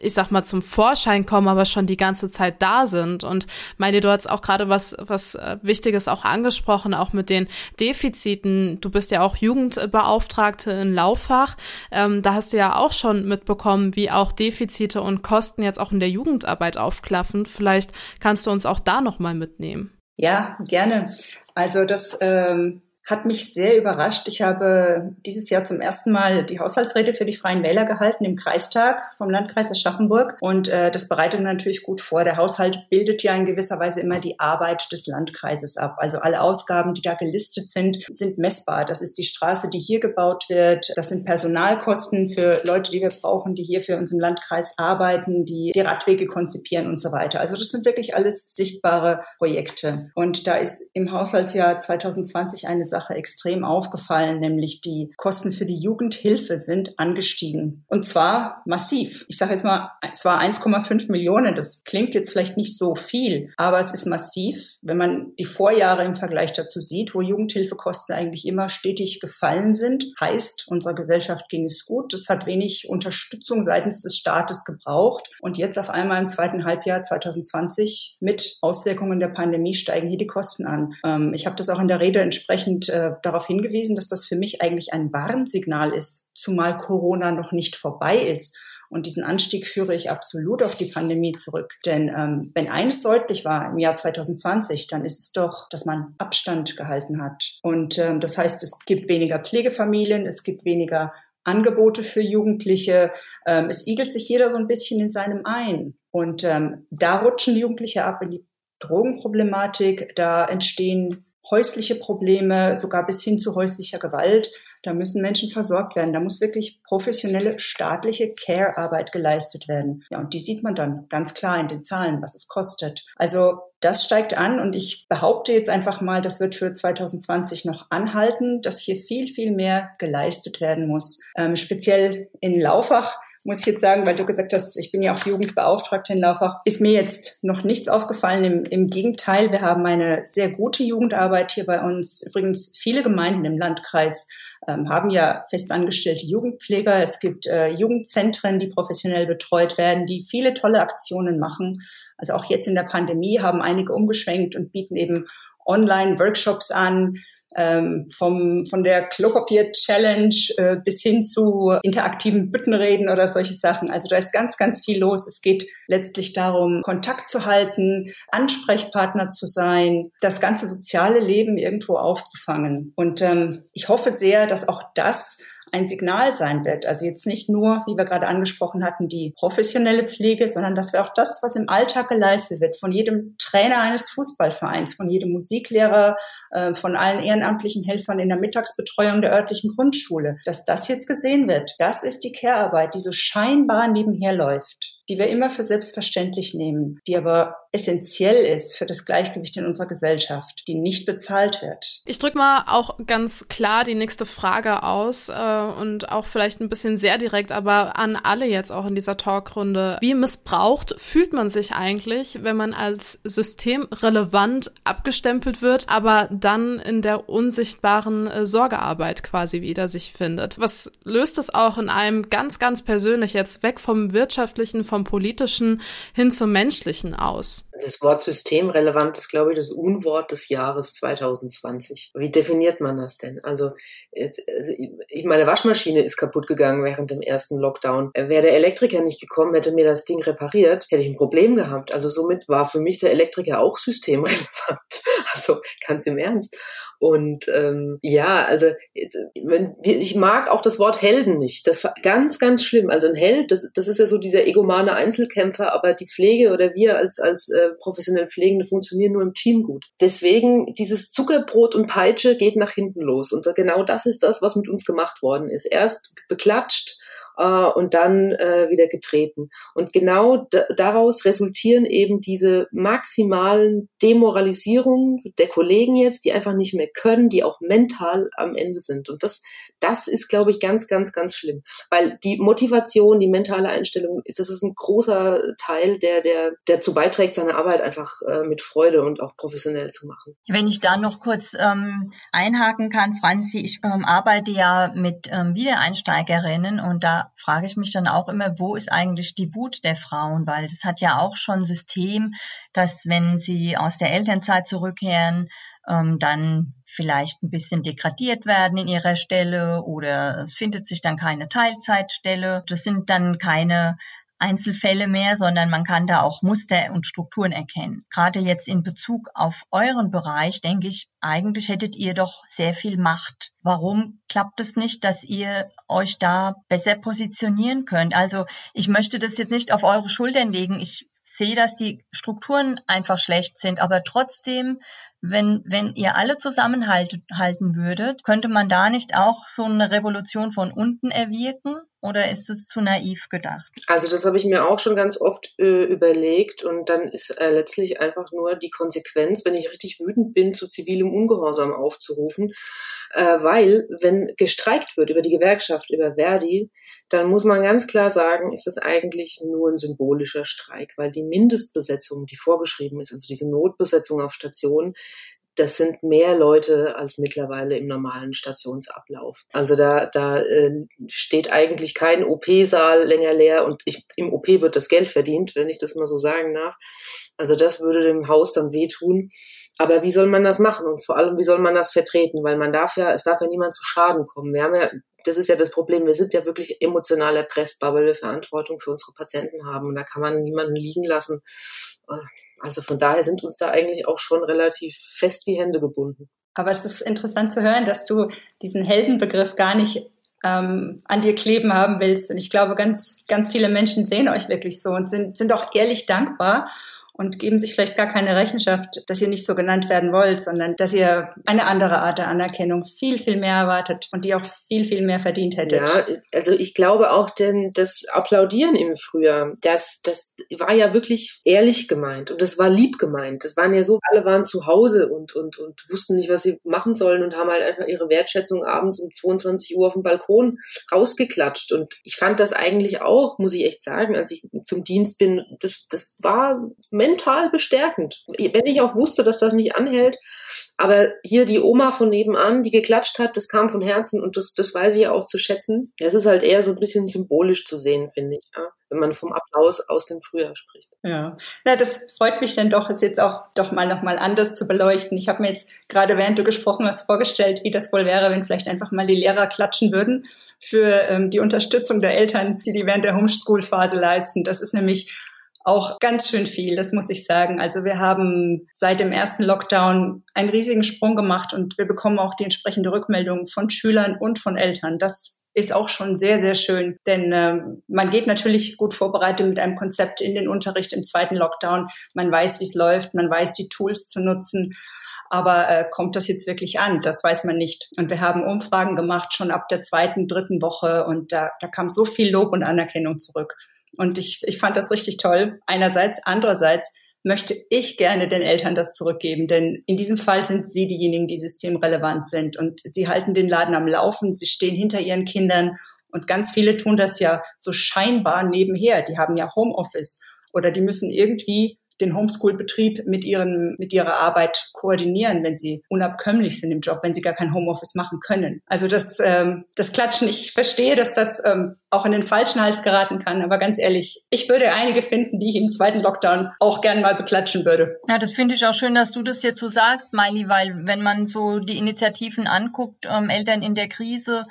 ich sag mal, zum Vorschein kommen, aber schon die ganze Zeit da sind. Und meine, du hast auch gerade was, was äh, Wichtiges auch angesprochen, auch mit den Defiziten. Du bist ja auch Jugendbeauftragte in Lauffach. Ähm, da hast du ja auch schon mitbekommen, wie auch Defizite und Kosten jetzt auch in der Jugendarbeit aufklaffen. Vielleicht kannst du uns auch da nochmal mitnehmen. Ja, gerne. Also das ähm, hat mich sehr überrascht. Ich habe dieses Jahr zum ersten Mal die Haushaltsrede für die Freien Wähler gehalten im Kreistag vom Landkreis Aschaffenburg. Und äh, das bereitet natürlich gut vor. Der Haushalt bildet ja in gewisser Weise immer die Arbeit des Landkreises ab. Also alle Ausgaben, die da gelistet sind, sind messbar. Das ist die Straße, die hier gebaut wird. Das sind Personalkosten für Leute, die wir brauchen, die hier für unseren Landkreis arbeiten, die die Radwege konzipieren und so weiter. Also das sind wirklich alles sichtbare Projekte. Und da ist im Haushaltsjahr 2020 eine Sache extrem aufgefallen, nämlich die Kosten für die Jugendhilfe sind angestiegen. Und zwar massiv. Ich sage jetzt mal, zwar 1,5 Millionen, das klingt jetzt vielleicht nicht so viel, aber es ist massiv, wenn man die Vorjahre im Vergleich dazu sieht, wo Jugendhilfekosten eigentlich immer stetig gefallen sind. Heißt, unserer Gesellschaft ging es gut. Das hat wenig Unterstützung seitens des Staates gebraucht. Und jetzt auf einmal im zweiten Halbjahr 2020 mit Auswirkungen der Pandemie steigen hier die Kosten an. Ähm, ich habe das auch in der Rede entsprechend äh, darauf hingewiesen, dass das für mich eigentlich ein Warnsignal ist, zumal Corona noch nicht vorbei ist. Und diesen Anstieg führe ich absolut auf die Pandemie zurück. Denn ähm, wenn eines deutlich war im Jahr 2020, dann ist es doch, dass man Abstand gehalten hat. Und ähm, das heißt, es gibt weniger Pflegefamilien, es gibt weniger Angebote für Jugendliche. Ähm, es igelt sich jeder so ein bisschen in seinem ein. Und ähm, da rutschen Jugendliche ab in die Drogenproblematik, da entstehen häusliche Probleme, sogar bis hin zu häuslicher Gewalt. Da müssen Menschen versorgt werden. Da muss wirklich professionelle staatliche Care-Arbeit geleistet werden. Ja, und die sieht man dann ganz klar in den Zahlen, was es kostet. Also das steigt an und ich behaupte jetzt einfach mal, das wird für 2020 noch anhalten, dass hier viel, viel mehr geleistet werden muss. Ähm, speziell in Laufach muss ich jetzt sagen, weil du gesagt hast, ich bin ja auch Jugendbeauftragte in Laufach, ist mir jetzt noch nichts aufgefallen. Im, Im Gegenteil, wir haben eine sehr gute Jugendarbeit hier bei uns. Übrigens viele Gemeinden im Landkreis ähm, haben ja festangestellte Jugendpfleger. Es gibt äh, Jugendzentren, die professionell betreut werden, die viele tolle Aktionen machen. Also auch jetzt in der Pandemie haben einige umgeschwenkt und bieten eben Online-Workshops an, ähm, vom, von der Klopapier-Challenge äh, bis hin zu interaktiven Büttenreden oder solche Sachen. Also da ist ganz, ganz viel los. Es geht letztlich darum, Kontakt zu halten, Ansprechpartner zu sein, das ganze soziale Leben irgendwo aufzufangen. Und ähm, ich hoffe sehr, dass auch das ein Signal sein wird. Also jetzt nicht nur, wie wir gerade angesprochen hatten, die professionelle Pflege, sondern dass wir auch das, was im Alltag geleistet wird, von jedem Trainer eines Fußballvereins, von jedem Musiklehrer, äh, von allen ehrenamtlichen Helfern in der Mittagsbetreuung der örtlichen Grundschule, dass das jetzt gesehen wird. Das ist die Care-Arbeit, die so scheinbar nebenher läuft die wir immer für selbstverständlich nehmen, die aber essentiell ist für das Gleichgewicht in unserer Gesellschaft, die nicht bezahlt wird. Ich drücke mal auch ganz klar die nächste Frage aus äh, und auch vielleicht ein bisschen sehr direkt, aber an alle jetzt auch in dieser Talkrunde. Wie missbraucht fühlt man sich eigentlich, wenn man als systemrelevant abgestempelt wird, aber dann in der unsichtbaren äh, Sorgearbeit quasi wieder sich findet? Was löst es auch in einem ganz, ganz persönlich jetzt weg vom wirtschaftlichen, vom politischen hin zum menschlichen aus? Das Wort systemrelevant ist, glaube ich, das Unwort des Jahres 2020. Wie definiert man das denn? Also, also meine Waschmaschine ist kaputt gegangen während dem ersten Lockdown. Wäre der Elektriker nicht gekommen, hätte mir das Ding repariert, hätte ich ein Problem gehabt. Also somit war für mich der Elektriker auch systemrelevant. [laughs] Also ganz im Ernst. Und ähm, ja, also ich mag auch das Wort Helden nicht. Das war ganz, ganz schlimm. Also ein Held, das, das ist ja so dieser egomane Einzelkämpfer, aber die Pflege oder wir als, als äh, professionell Pflegende funktionieren nur im Team gut. Deswegen dieses Zuckerbrot und Peitsche geht nach hinten los. Und genau das ist das, was mit uns gemacht worden ist. Erst beklatscht, äh, und dann äh, wieder getreten. Und genau daraus resultieren eben diese maximalen Demoralisierungen der Kollegen jetzt, die einfach nicht mehr können, die auch mental am Ende sind. Und das, das ist, glaube ich, ganz, ganz, ganz schlimm. Weil die Motivation, die mentale Einstellung, das ist ein großer Teil, der, der, der dazu beiträgt, seine Arbeit einfach äh, mit Freude und auch professionell zu machen. Wenn ich da noch kurz ähm, einhaken kann, Franzi, ich ähm, arbeite ja mit ähm, Wiedereinsteigerinnen und da frage ich mich dann auch immer, wo ist eigentlich die Wut der Frauen? Weil das hat ja auch schon System, dass wenn sie aus der Elternzeit zurückkehren, ähm, dann vielleicht ein bisschen degradiert werden in ihrer Stelle oder es findet sich dann keine Teilzeitstelle. Das sind dann keine Einzelfälle mehr, sondern man kann da auch Muster und Strukturen erkennen. Gerade jetzt in Bezug auf euren Bereich, denke ich, eigentlich hättet ihr doch sehr viel Macht. Warum klappt es nicht, dass ihr euch da besser positionieren könnt? Also ich möchte das jetzt nicht auf eure Schultern legen. Ich sehe, dass die Strukturen einfach schlecht sind, aber trotzdem wenn, wenn ihr alle zusammenhalten würdet, könnte man da nicht auch so eine Revolution von unten erwirken? Oder ist es zu naiv gedacht? Also das habe ich mir auch schon ganz oft äh, überlegt und dann ist äh, letztlich einfach nur die Konsequenz, wenn ich richtig wütend bin, zu zivilem Ungehorsam aufzurufen, äh, weil wenn gestreikt wird über die Gewerkschaft, über Verdi, dann muss man ganz klar sagen, ist das eigentlich nur ein symbolischer Streik, weil die Mindestbesetzung, die vorgeschrieben ist, also diese Notbesetzung auf Stationen, das sind mehr Leute als mittlerweile im normalen Stationsablauf. Also da, da äh, steht eigentlich kein OP-Saal länger leer und ich, im OP wird das Geld verdient, wenn ich das mal so sagen darf. Also das würde dem Haus dann wehtun. Aber wie soll man das machen? Und vor allem, wie soll man das vertreten? Weil man darf ja, es darf ja niemand zu Schaden kommen. Wir haben ja, das ist ja das Problem, wir sind ja wirklich emotional erpressbar, weil wir Verantwortung für unsere Patienten haben. Und da kann man niemanden liegen lassen. Also von daher sind uns da eigentlich auch schon relativ fest die Hände gebunden. Aber es ist interessant zu hören, dass du diesen Heldenbegriff gar nicht ähm, an dir kleben haben willst. Und ich glaube, ganz, ganz viele Menschen sehen euch wirklich so und sind, sind auch ehrlich dankbar und geben sich vielleicht gar keine Rechenschaft, dass ihr nicht so genannt werden wollt, sondern dass ihr eine andere Art der Anerkennung viel, viel mehr erwartet und die auch viel, viel mehr verdient hättet. Ja, also ich glaube auch, denn das Applaudieren im Frühjahr, das, das war ja wirklich ehrlich gemeint und das war lieb gemeint. Das waren ja so, alle waren zu Hause und, und, und wussten nicht, was sie machen sollen und haben halt einfach ihre Wertschätzung abends um 22 Uhr auf dem Balkon rausgeklatscht. Und ich fand das eigentlich auch, muss ich echt sagen, als ich zum Dienst bin, das, das war mental bestärkend. Wenn ich auch wusste, dass das nicht anhält, aber hier die Oma von nebenan, die geklatscht hat, das kam von Herzen und das, das weiß ich auch zu schätzen. Es ist halt eher so ein bisschen symbolisch zu sehen, finde ich, ja, wenn man vom Applaus aus dem Frühjahr spricht. Ja, na, das freut mich dann doch, es jetzt auch doch mal nochmal anders zu beleuchten. Ich habe mir jetzt gerade während du gesprochen hast vorgestellt, wie das wohl wäre, wenn vielleicht einfach mal die Lehrer klatschen würden für ähm, die Unterstützung der Eltern, die die während der Homeschool-Phase leisten. Das ist nämlich auch ganz schön viel, das muss ich sagen. Also wir haben seit dem ersten Lockdown einen riesigen Sprung gemacht und wir bekommen auch die entsprechende Rückmeldung von Schülern und von Eltern. Das ist auch schon sehr, sehr schön, denn äh, man geht natürlich gut vorbereitet mit einem Konzept in den Unterricht im zweiten Lockdown. Man weiß, wie es läuft, man weiß, die Tools zu nutzen. Aber äh, kommt das jetzt wirklich an? Das weiß man nicht. Und wir haben Umfragen gemacht schon ab der zweiten, dritten Woche und da, da kam so viel Lob und Anerkennung zurück. Und ich, ich fand das richtig toll. Einerseits, andererseits möchte ich gerne den Eltern das zurückgeben, denn in diesem Fall sind sie diejenigen, die systemrelevant sind und sie halten den Laden am Laufen, sie stehen hinter ihren Kindern und ganz viele tun das ja so scheinbar nebenher. Die haben ja Homeoffice oder die müssen irgendwie den Homeschool-Betrieb mit, mit ihrer Arbeit koordinieren, wenn sie unabkömmlich sind im Job, wenn sie gar kein Homeoffice machen können. Also das, ähm, das Klatschen, ich verstehe, dass das ähm, auch in den falschen Hals geraten kann, aber ganz ehrlich, ich würde einige finden, die ich im zweiten Lockdown auch gern mal beklatschen würde. Ja, das finde ich auch schön, dass du das jetzt so sagst, Miley, weil wenn man so die Initiativen anguckt, ähm, Eltern in der Krise,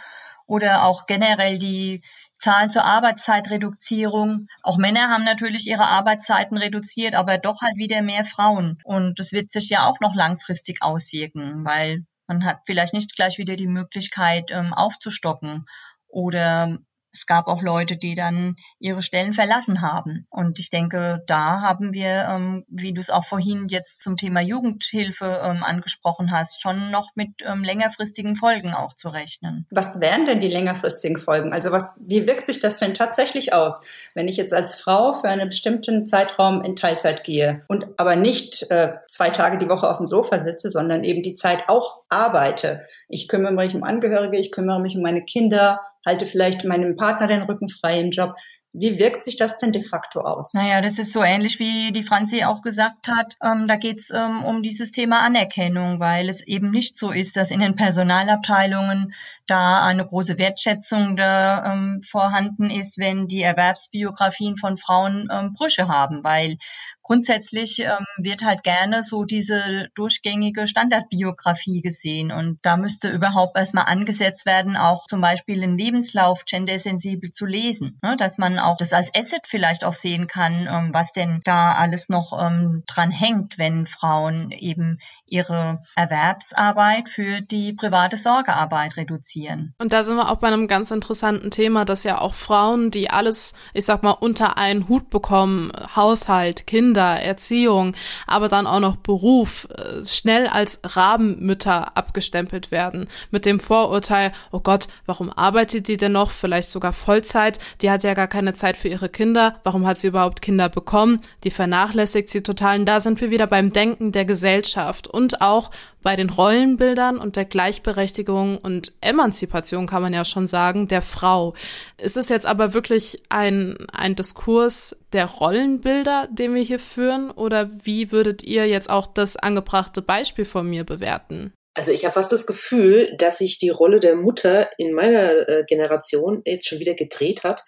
oder auch generell die Zahlen zur Arbeitszeitreduzierung. Auch Männer haben natürlich ihre Arbeitszeiten reduziert, aber doch halt wieder mehr Frauen. Und das wird sich ja auch noch langfristig auswirken, weil man hat vielleicht nicht gleich wieder die Möglichkeit ähm, aufzustocken oder es gab auch Leute, die dann ihre Stellen verlassen haben. Und ich denke, da haben wir, ähm, wie du es auch vorhin jetzt zum Thema Jugendhilfe ähm, angesprochen hast, schon noch mit ähm, längerfristigen Folgen auch zu rechnen. Was wären denn die längerfristigen Folgen? Also was, wie wirkt sich das denn tatsächlich aus, wenn ich jetzt als Frau für einen bestimmten Zeitraum in Teilzeit gehe und aber nicht äh, zwei Tage die Woche auf dem Sofa sitze, sondern eben die Zeit auch arbeite? Ich kümmere mich um Angehörige, ich kümmere mich um meine Kinder, halte vielleicht meinem Partner den Rücken frei im Job. Wie wirkt sich das denn de facto aus? Naja, das ist so ähnlich wie die Franzi auch gesagt hat. Ähm, da geht es ähm, um dieses Thema Anerkennung, weil es eben nicht so ist, dass in den Personalabteilungen da eine große Wertschätzung da ähm, vorhanden ist, wenn die Erwerbsbiografien von Frauen ähm, Brüche haben, weil grundsätzlich ähm, wird halt gerne so diese durchgängige Standardbiografie gesehen. Und da müsste überhaupt erstmal angesetzt werden, auch zum Beispiel einen Lebenslauf gendersensibel zu lesen. Ne? Dass man auch das als Asset vielleicht auch sehen kann, ähm, was denn da alles noch ähm, dran hängt, wenn Frauen eben ihre Erwerbsarbeit für die private Sorgearbeit reduzieren. Und da sind wir auch bei einem ganz interessanten Thema, dass ja auch Frauen, die alles, ich sag mal, unter einen Hut bekommen, Haushalt, Kinder, Kinder, Erziehung, aber dann auch noch Beruf äh, schnell als Rabenmütter abgestempelt werden. Mit dem Vorurteil, oh Gott, warum arbeitet die denn noch? Vielleicht sogar Vollzeit. Die hat ja gar keine Zeit für ihre Kinder. Warum hat sie überhaupt Kinder bekommen? Die vernachlässigt sie total. Und da sind wir wieder beim Denken der Gesellschaft und auch bei den Rollenbildern und der Gleichberechtigung und Emanzipation kann man ja schon sagen, der Frau. Ist es jetzt aber wirklich ein, ein Diskurs der Rollenbilder, den wir hier führen? Oder wie würdet ihr jetzt auch das angebrachte Beispiel von mir bewerten? Also ich habe fast das Gefühl, dass sich die Rolle der Mutter in meiner äh, Generation jetzt schon wieder gedreht hat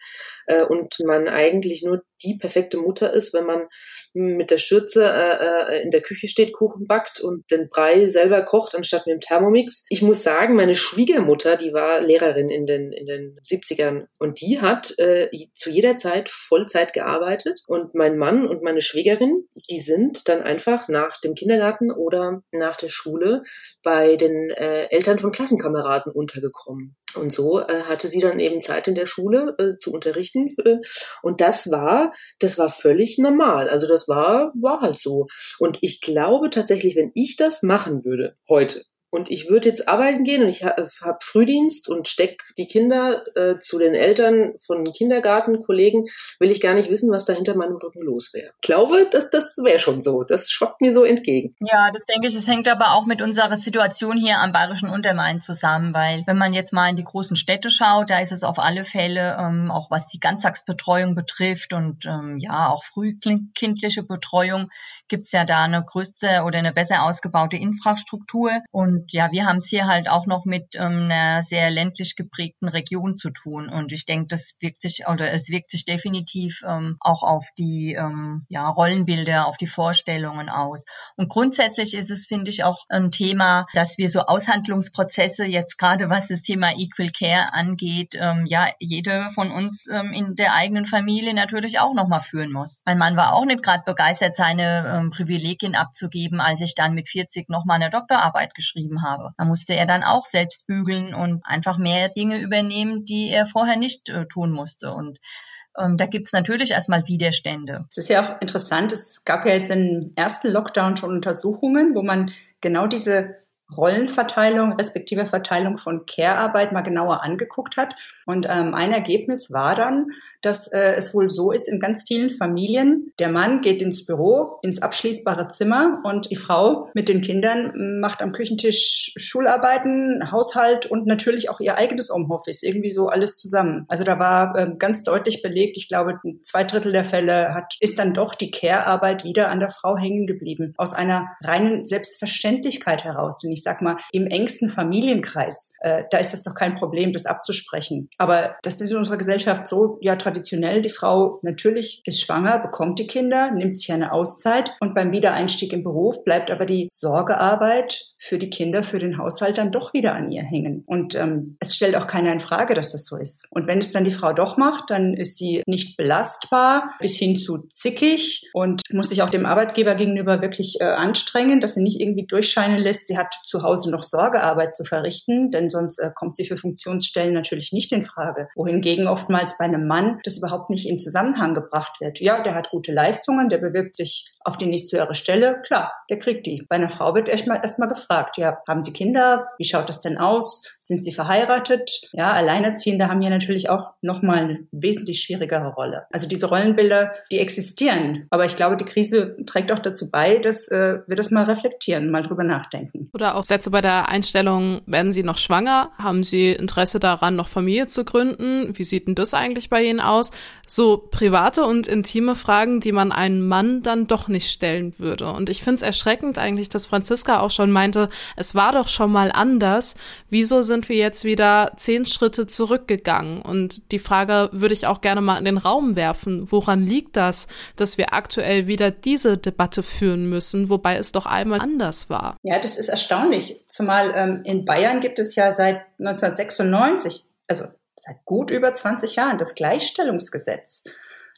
äh, und man eigentlich nur die perfekte Mutter ist, wenn man mit der Schürze äh, äh, in der Küche steht, Kuchen backt und den Brei selber kocht, anstatt mit dem Thermomix. Ich muss sagen, meine Schwiegermutter, die war Lehrerin in den, in den 70ern und die hat äh, zu jeder Zeit Vollzeit gearbeitet und mein Mann und meine Schwiegerin, die sind dann einfach nach dem Kindergarten oder nach der Schule bei den äh, Eltern von Klassenkameraden untergekommen. Und so äh, hatte sie dann eben Zeit in der Schule äh, zu unterrichten. Äh, und das war, das war völlig normal. Also das war, war halt so. Und ich glaube tatsächlich, wenn ich das machen würde heute, und ich würde jetzt arbeiten gehen und ich habe hab Frühdienst und steck die Kinder äh, zu den Eltern von Kindergartenkollegen, will ich gar nicht wissen, was da hinter meinem Rücken los wäre. Ich glaube, das, das wäre schon so. Das schwappt mir so entgegen. Ja, das denke ich. Es hängt aber auch mit unserer Situation hier am Bayerischen Untermain zusammen, weil wenn man jetzt mal in die großen Städte schaut, da ist es auf alle Fälle, ähm, auch was die Ganztagsbetreuung betrifft und ähm, ja, auch frühkindliche Betreuung, gibt's ja da eine größere oder eine besser ausgebaute Infrastruktur. Und ja, wir haben es hier halt auch noch mit ähm, einer sehr ländlich geprägten Region zu tun. Und ich denke, das wirkt sich oder es wirkt sich definitiv ähm, auch auf die ähm, ja, Rollenbilder, auf die Vorstellungen aus. Und grundsätzlich ist es, finde ich, auch ein Thema, dass wir so Aushandlungsprozesse jetzt gerade was das Thema Equal Care angeht, ähm, ja, jede von uns ähm, in der eigenen Familie natürlich auch nochmal führen muss. Mein Mann war auch nicht gerade begeistert, seine ähm, Privilegien abzugeben, als ich dann mit 40 nochmal eine Doktorarbeit geschrieben habe. Da musste er dann auch selbst bügeln und einfach mehr Dinge übernehmen, die er vorher nicht äh, tun musste. Und ähm, da gibt's natürlich erstmal Widerstände. Es ist ja auch interessant, es gab ja jetzt im ersten Lockdown schon Untersuchungen, wo man genau diese Rollenverteilung respektive Verteilung von Care-Arbeit mal genauer angeguckt hat. Und ähm, ein Ergebnis war dann, dass äh, es wohl so ist in ganz vielen Familien, der Mann geht ins Büro, ins abschließbare Zimmer und die Frau mit den Kindern macht am Küchentisch Schularbeiten, Haushalt und natürlich auch ihr eigenes Homeoffice, irgendwie so alles zusammen. Also da war äh, ganz deutlich belegt, ich glaube, zwei Drittel der Fälle hat, ist dann doch die Care-Arbeit wieder an der Frau hängen geblieben. Aus einer reinen Selbstverständlichkeit heraus. Denn ich sag mal, im engsten Familienkreis, äh, da ist das doch kein Problem, das abzusprechen. Aber das ist in unserer Gesellschaft so ja traditionell. Die Frau natürlich ist schwanger, bekommt die Kinder, nimmt sich eine Auszeit und beim Wiedereinstieg im Beruf bleibt aber die Sorgearbeit für die Kinder, für den Haushalt dann doch wieder an ihr hängen. Und ähm, es stellt auch keiner in Frage, dass das so ist. Und wenn es dann die Frau doch macht, dann ist sie nicht belastbar, bis hin zu zickig und muss sich auch dem Arbeitgeber gegenüber wirklich äh, anstrengen, dass sie nicht irgendwie durchscheinen lässt, sie hat zu Hause noch Sorgearbeit zu verrichten, denn sonst äh, kommt sie für Funktionsstellen natürlich nicht in Frage. Wohingegen oftmals bei einem Mann das überhaupt nicht in Zusammenhang gebracht wird. Ja, der hat gute Leistungen, der bewirbt sich auf die nächsthöhere Stelle, klar, der kriegt die. Bei einer Frau wird erstmal erstmal gefragt, ja, haben Sie Kinder? Wie schaut das denn aus? Sind Sie verheiratet? Ja, Alleinerziehende haben hier natürlich auch nochmal eine wesentlich schwierigere Rolle. Also diese Rollenbilder, die existieren. Aber ich glaube, die Krise trägt auch dazu bei, dass äh, wir das mal reflektieren, mal drüber nachdenken. Oder auch Sätze bei der Einstellung, werden Sie noch schwanger? Haben Sie Interesse daran, noch Familie zu gründen? Wie sieht denn das eigentlich bei Ihnen aus? So private und intime Fragen, die man einem Mann dann doch nicht stellen würde. Und ich finde es erschreckend eigentlich, dass Franziska auch schon meinte, es war doch schon mal anders. Wieso sind wir jetzt wieder zehn Schritte zurückgegangen? Und die Frage würde ich auch gerne mal in den Raum werfen. Woran liegt das, dass wir aktuell wieder diese Debatte führen müssen, wobei es doch einmal anders war? Ja, das ist erstaunlich. Zumal ähm, in Bayern gibt es ja seit 1996, also seit gut über 20 Jahren, das Gleichstellungsgesetz.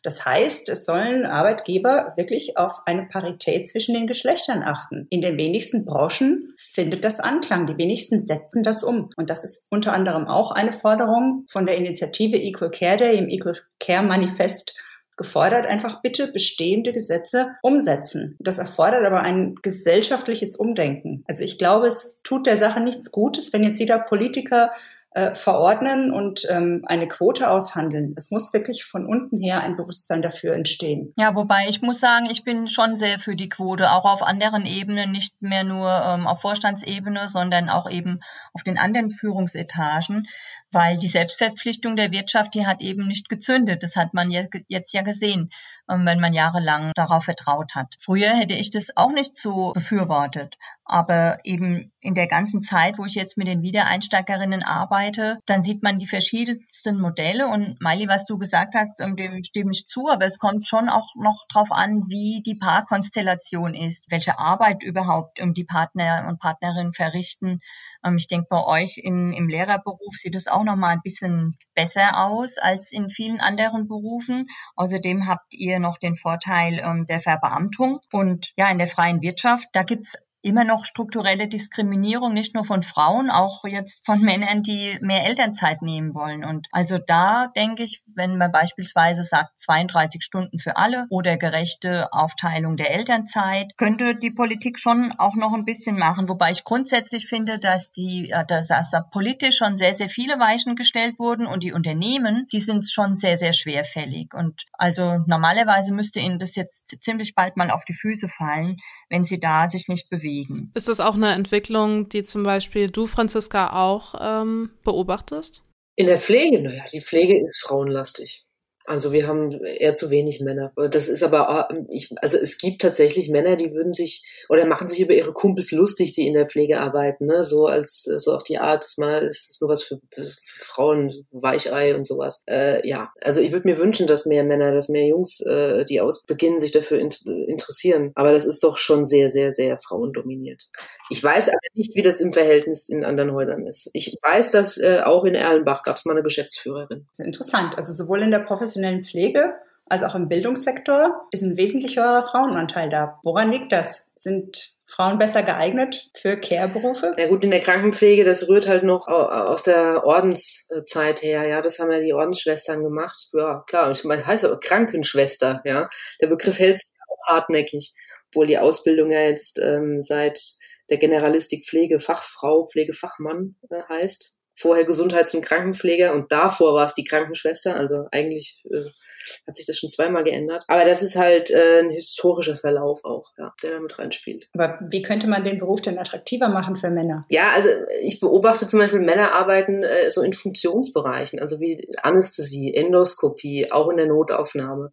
Das heißt, es sollen Arbeitgeber wirklich auf eine Parität zwischen den Geschlechtern achten. In den wenigsten Branchen findet das Anklang. Die wenigsten setzen das um. Und das ist unter anderem auch eine Forderung von der Initiative Equal Care Day im Equal Care Manifest gefordert, einfach bitte bestehende Gesetze umsetzen. Das erfordert aber ein gesellschaftliches Umdenken. Also ich glaube, es tut der Sache nichts Gutes, wenn jetzt wieder Politiker äh, verordnen und ähm, eine Quote aushandeln. Es muss wirklich von unten her ein Bewusstsein dafür entstehen. Ja, wobei ich muss sagen, ich bin schon sehr für die Quote, auch auf anderen Ebenen, nicht mehr nur ähm, auf Vorstandsebene, sondern auch eben auf den anderen Führungsetagen weil die Selbstverpflichtung der Wirtschaft, die hat eben nicht gezündet. Das hat man jetzt ja gesehen, ähm, wenn man jahrelang darauf vertraut hat. Früher hätte ich das auch nicht so befürwortet. Aber eben in der ganzen Zeit, wo ich jetzt mit den Wiedereinsteigerinnen arbeite, dann sieht man die verschiedensten Modelle. Und Miley, was du gesagt hast, ähm, dem stimme ich zu. Aber es kommt schon auch noch drauf an, wie die Paarkonstellation ist, welche Arbeit überhaupt um die Partner und Partnerinnen verrichten. Ähm, ich denke, bei euch in, im Lehrerberuf sieht es auch noch mal ein bisschen besser aus als in vielen anderen Berufen. Außerdem habt ihr noch den Vorteil ähm, der Verbeamtung. Und ja, in der freien Wirtschaft, da gibt's immer noch strukturelle Diskriminierung, nicht nur von Frauen, auch jetzt von Männern, die mehr Elternzeit nehmen wollen. Und also da denke ich, wenn man beispielsweise sagt 32 Stunden für alle oder gerechte Aufteilung der Elternzeit, könnte die Politik schon auch noch ein bisschen machen. Wobei ich grundsätzlich finde, dass die, äh, dass, dass da politisch schon sehr, sehr viele Weichen gestellt wurden und die Unternehmen, die sind schon sehr, sehr schwerfällig. Und also normalerweise müsste ihnen das jetzt ziemlich bald mal auf die Füße fallen, wenn sie da sich nicht bewegen. Ist das auch eine Entwicklung, die zum Beispiel du, Franziska, auch ähm, beobachtest? In der Pflege, naja, die Pflege ist frauenlastig. Also wir haben eher zu wenig Männer. Das ist aber, ich, also es gibt tatsächlich Männer, die würden sich oder machen sich über ihre Kumpels lustig, die in der Pflege arbeiten, ne? So als so auf die Art, mal ist es nur was für, für Frauen, Weichei und sowas. Äh, ja, also ich würde mir wünschen, dass mehr Männer, dass mehr Jungs, äh, die aus beginnen, sich dafür in, interessieren. Aber das ist doch schon sehr, sehr, sehr frauendominiert. Ich weiß aber nicht, wie das im Verhältnis in anderen Häusern ist. Ich weiß, dass äh, auch in Erlenbach gab es mal eine Geschäftsführerin. Interessant. Also sowohl in der professionellen Pflege als auch im Bildungssektor ist ein wesentlich höherer Frauenanteil da. Woran liegt das? Sind Frauen besser geeignet für Care-Berufe? Ja gut, in der Krankenpflege, das rührt halt noch aus der Ordenszeit her, ja. Das haben ja die Ordensschwestern gemacht. Ja, klar. Ich meine, das heißt aber Krankenschwester, ja. Der Begriff hält sich auch hartnäckig, obwohl die Ausbildung ja jetzt ähm, seit der Generalistik Pflegefachfrau, Pflegefachmann äh, heißt. Vorher Gesundheits- und Krankenpfleger und davor war es die Krankenschwester. Also eigentlich äh, hat sich das schon zweimal geändert. Aber das ist halt äh, ein historischer Verlauf auch, ja, der damit reinspielt. Aber wie könnte man den Beruf denn attraktiver machen für Männer? Ja, also ich beobachte zum Beispiel Männer arbeiten äh, so in Funktionsbereichen, also wie Anästhesie, Endoskopie, auch in der Notaufnahme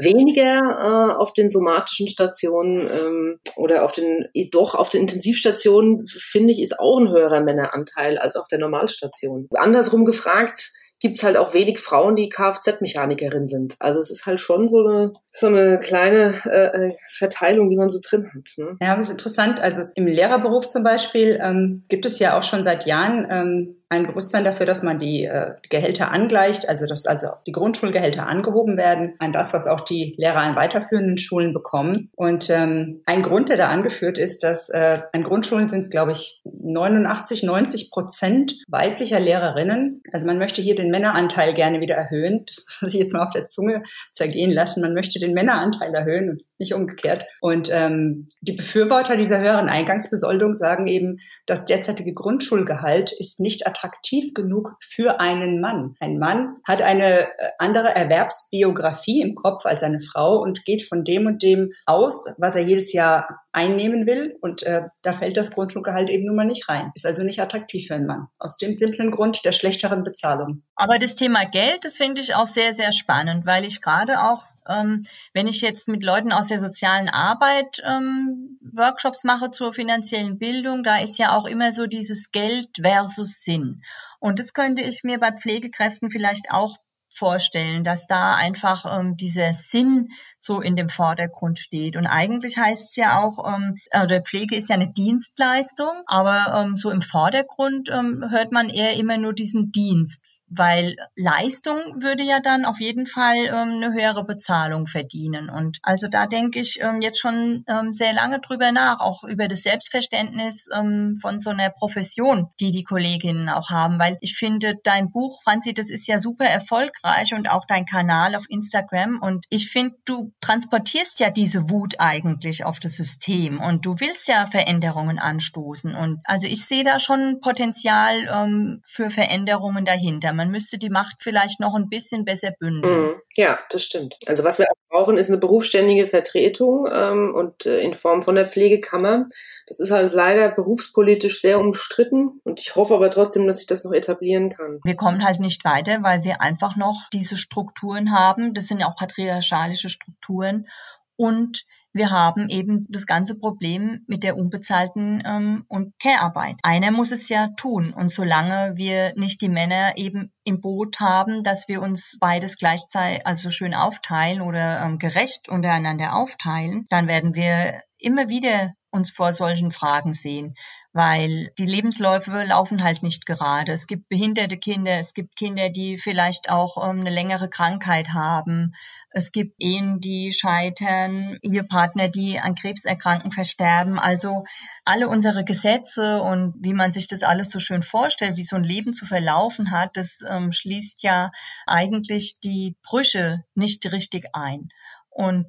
weniger äh, auf den somatischen Stationen ähm, oder auf den doch auf den Intensivstationen finde ich ist auch ein höherer Männeranteil als auf der Normalstation. Andersrum gefragt, gibt's halt auch wenig Frauen, die Kfz-Mechanikerin sind. Also es ist halt schon so eine, so eine kleine äh, äh, Verteilung, die man so drin hat. Ne? Ja, das ist interessant. Also im Lehrerberuf zum Beispiel ähm, gibt es ja auch schon seit Jahren ähm, ein Bewusstsein dafür, dass man die äh, Gehälter angleicht, also dass also die Grundschulgehälter angehoben werden an das, was auch die Lehrer an weiterführenden Schulen bekommen. Und ähm, ein Grund, der da angeführt ist, dass äh, an Grundschulen sind es, glaube ich, 89, 90 Prozent weiblicher Lehrerinnen. Also man möchte hier den Männeranteil gerne wieder erhöhen. Das muss man sich jetzt mal auf der Zunge zergehen lassen. Man möchte den Männeranteil erhöhen und nicht umgekehrt. Und ähm, die Befürworter dieser höheren Eingangsbesoldung sagen eben, das derzeitige Grundschulgehalt ist nicht attraktiv genug für einen Mann. Ein Mann hat eine äh, andere Erwerbsbiografie im Kopf als eine Frau und geht von dem und dem aus, was er jedes Jahr einnehmen will. Und äh, da fällt das Grundschulgehalt eben nun mal nicht rein. Ist also nicht attraktiv für einen Mann. Aus dem simplen Grund der schlechteren Bezahlung. Aber das Thema Geld, das finde ich auch sehr, sehr spannend, weil ich gerade auch ähm, wenn ich jetzt mit Leuten aus der sozialen Arbeit ähm, Workshops mache zur finanziellen Bildung, da ist ja auch immer so dieses Geld versus Sinn. Und das könnte ich mir bei Pflegekräften vielleicht auch vorstellen, dass da einfach ähm, dieser Sinn so in dem Vordergrund steht. Und eigentlich heißt es ja auch, ähm, oder Pflege ist ja eine Dienstleistung, aber ähm, so im Vordergrund ähm, hört man eher immer nur diesen Dienst, weil Leistung würde ja dann auf jeden Fall ähm, eine höhere Bezahlung verdienen. Und also da denke ich ähm, jetzt schon ähm, sehr lange drüber nach, auch über das Selbstverständnis ähm, von so einer Profession, die die Kolleginnen auch haben, weil ich finde, dein Buch, Franzi, das ist ja super erfolgreich und auch dein Kanal auf Instagram. Und ich finde, du transportierst ja diese Wut eigentlich auf das System und du willst ja Veränderungen anstoßen. Und also ich sehe da schon Potenzial ähm, für Veränderungen dahinter. Man müsste die Macht vielleicht noch ein bisschen besser bündeln. Mm, ja, das stimmt. Also was wir auch brauchen, ist eine berufsständige Vertretung ähm, und äh, in Form von der Pflegekammer. Das ist halt leider berufspolitisch sehr umstritten und ich hoffe aber trotzdem, dass sich das noch etablieren kann. Wir kommen halt nicht weiter, weil wir einfach noch diese Strukturen haben. Das sind ja auch patriarchalische Strukturen und wir haben eben das ganze Problem mit der unbezahlten ähm, und Care-Arbeit. Einer muss es ja tun. Und solange wir nicht die Männer eben im Boot haben, dass wir uns beides gleichzeitig, also schön aufteilen oder ähm, gerecht untereinander aufteilen, dann werden wir immer wieder uns vor solchen Fragen sehen weil die Lebensläufe laufen halt nicht gerade. Es gibt behinderte Kinder, es gibt Kinder, die vielleicht auch ähm, eine längere Krankheit haben. Es gibt Ehen, die scheitern, Ehepartner, die an Krebserkranken versterben. Also alle unsere Gesetze und wie man sich das alles so schön vorstellt, wie so ein Leben zu verlaufen hat, das ähm, schließt ja eigentlich die Brüche nicht richtig ein. Und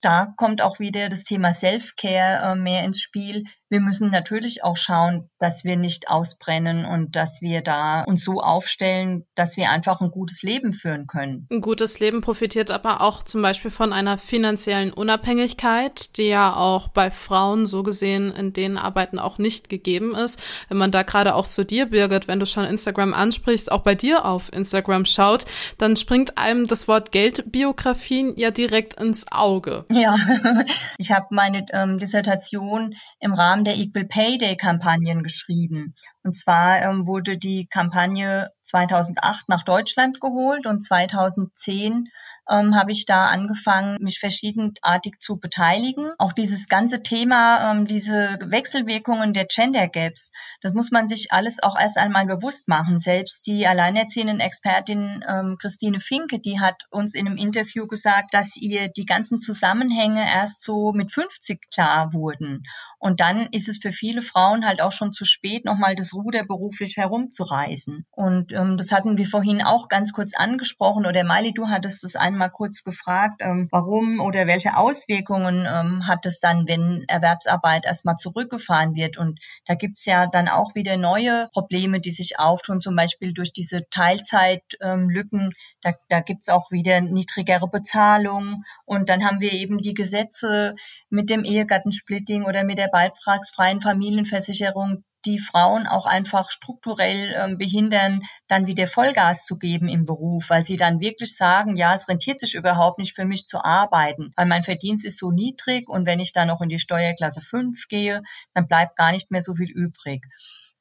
da kommt auch wieder das Thema Self-Care äh, mehr ins Spiel. Wir müssen natürlich auch schauen, dass wir nicht ausbrennen und dass wir da uns so aufstellen, dass wir einfach ein gutes Leben führen können. Ein gutes Leben profitiert aber auch zum Beispiel von einer finanziellen Unabhängigkeit, die ja auch bei Frauen so gesehen in den Arbeiten auch nicht gegeben ist. Wenn man da gerade auch zu dir, Birgit, wenn du schon Instagram ansprichst, auch bei dir auf Instagram schaut, dann springt einem das Wort Geldbiografien ja direkt ins Auge. Ja, [laughs] ich habe meine ähm, Dissertation im Rahmen der Equal Pay Day Kampagnen geschrieben. Und zwar ähm, wurde die Kampagne 2008 nach Deutschland geholt und 2010 ähm, habe ich da angefangen, mich verschiedenartig zu beteiligen. Auch dieses ganze Thema, ähm, diese Wechselwirkungen der Gender Gaps, das muss man sich alles auch erst einmal bewusst machen. Selbst die alleinerziehenden Expertin ähm, Christine Finke, die hat uns in einem Interview gesagt, dass ihr die ganzen Zusammenhänge erst so mit 50 klar wurden. Und dann ist es für viele Frauen halt auch schon zu spät, nochmal das Ruder beruflich herumzureißen. Und ähm, das hatten wir vorhin auch ganz kurz angesprochen. Oder Mali, du hattest das einmal kurz gefragt, ähm, warum oder welche Auswirkungen ähm, hat es dann, wenn Erwerbsarbeit erstmal zurückgefahren wird. Und da gibt's ja dann auch wieder neue Probleme, die sich auftun, zum Beispiel durch diese Teilzeitlücken. Ähm, da, da gibt's auch wieder niedrigere Bezahlung. Und dann haben wir eben die Gesetze mit dem Ehegattensplitting oder mit der beitragsfreien Familienversicherung, die Frauen auch einfach strukturell äh, behindern, dann wieder Vollgas zu geben im Beruf, weil sie dann wirklich sagen, ja, es rentiert sich überhaupt nicht für mich zu arbeiten, weil mein Verdienst ist so niedrig und wenn ich dann noch in die Steuerklasse 5 gehe, dann bleibt gar nicht mehr so viel übrig.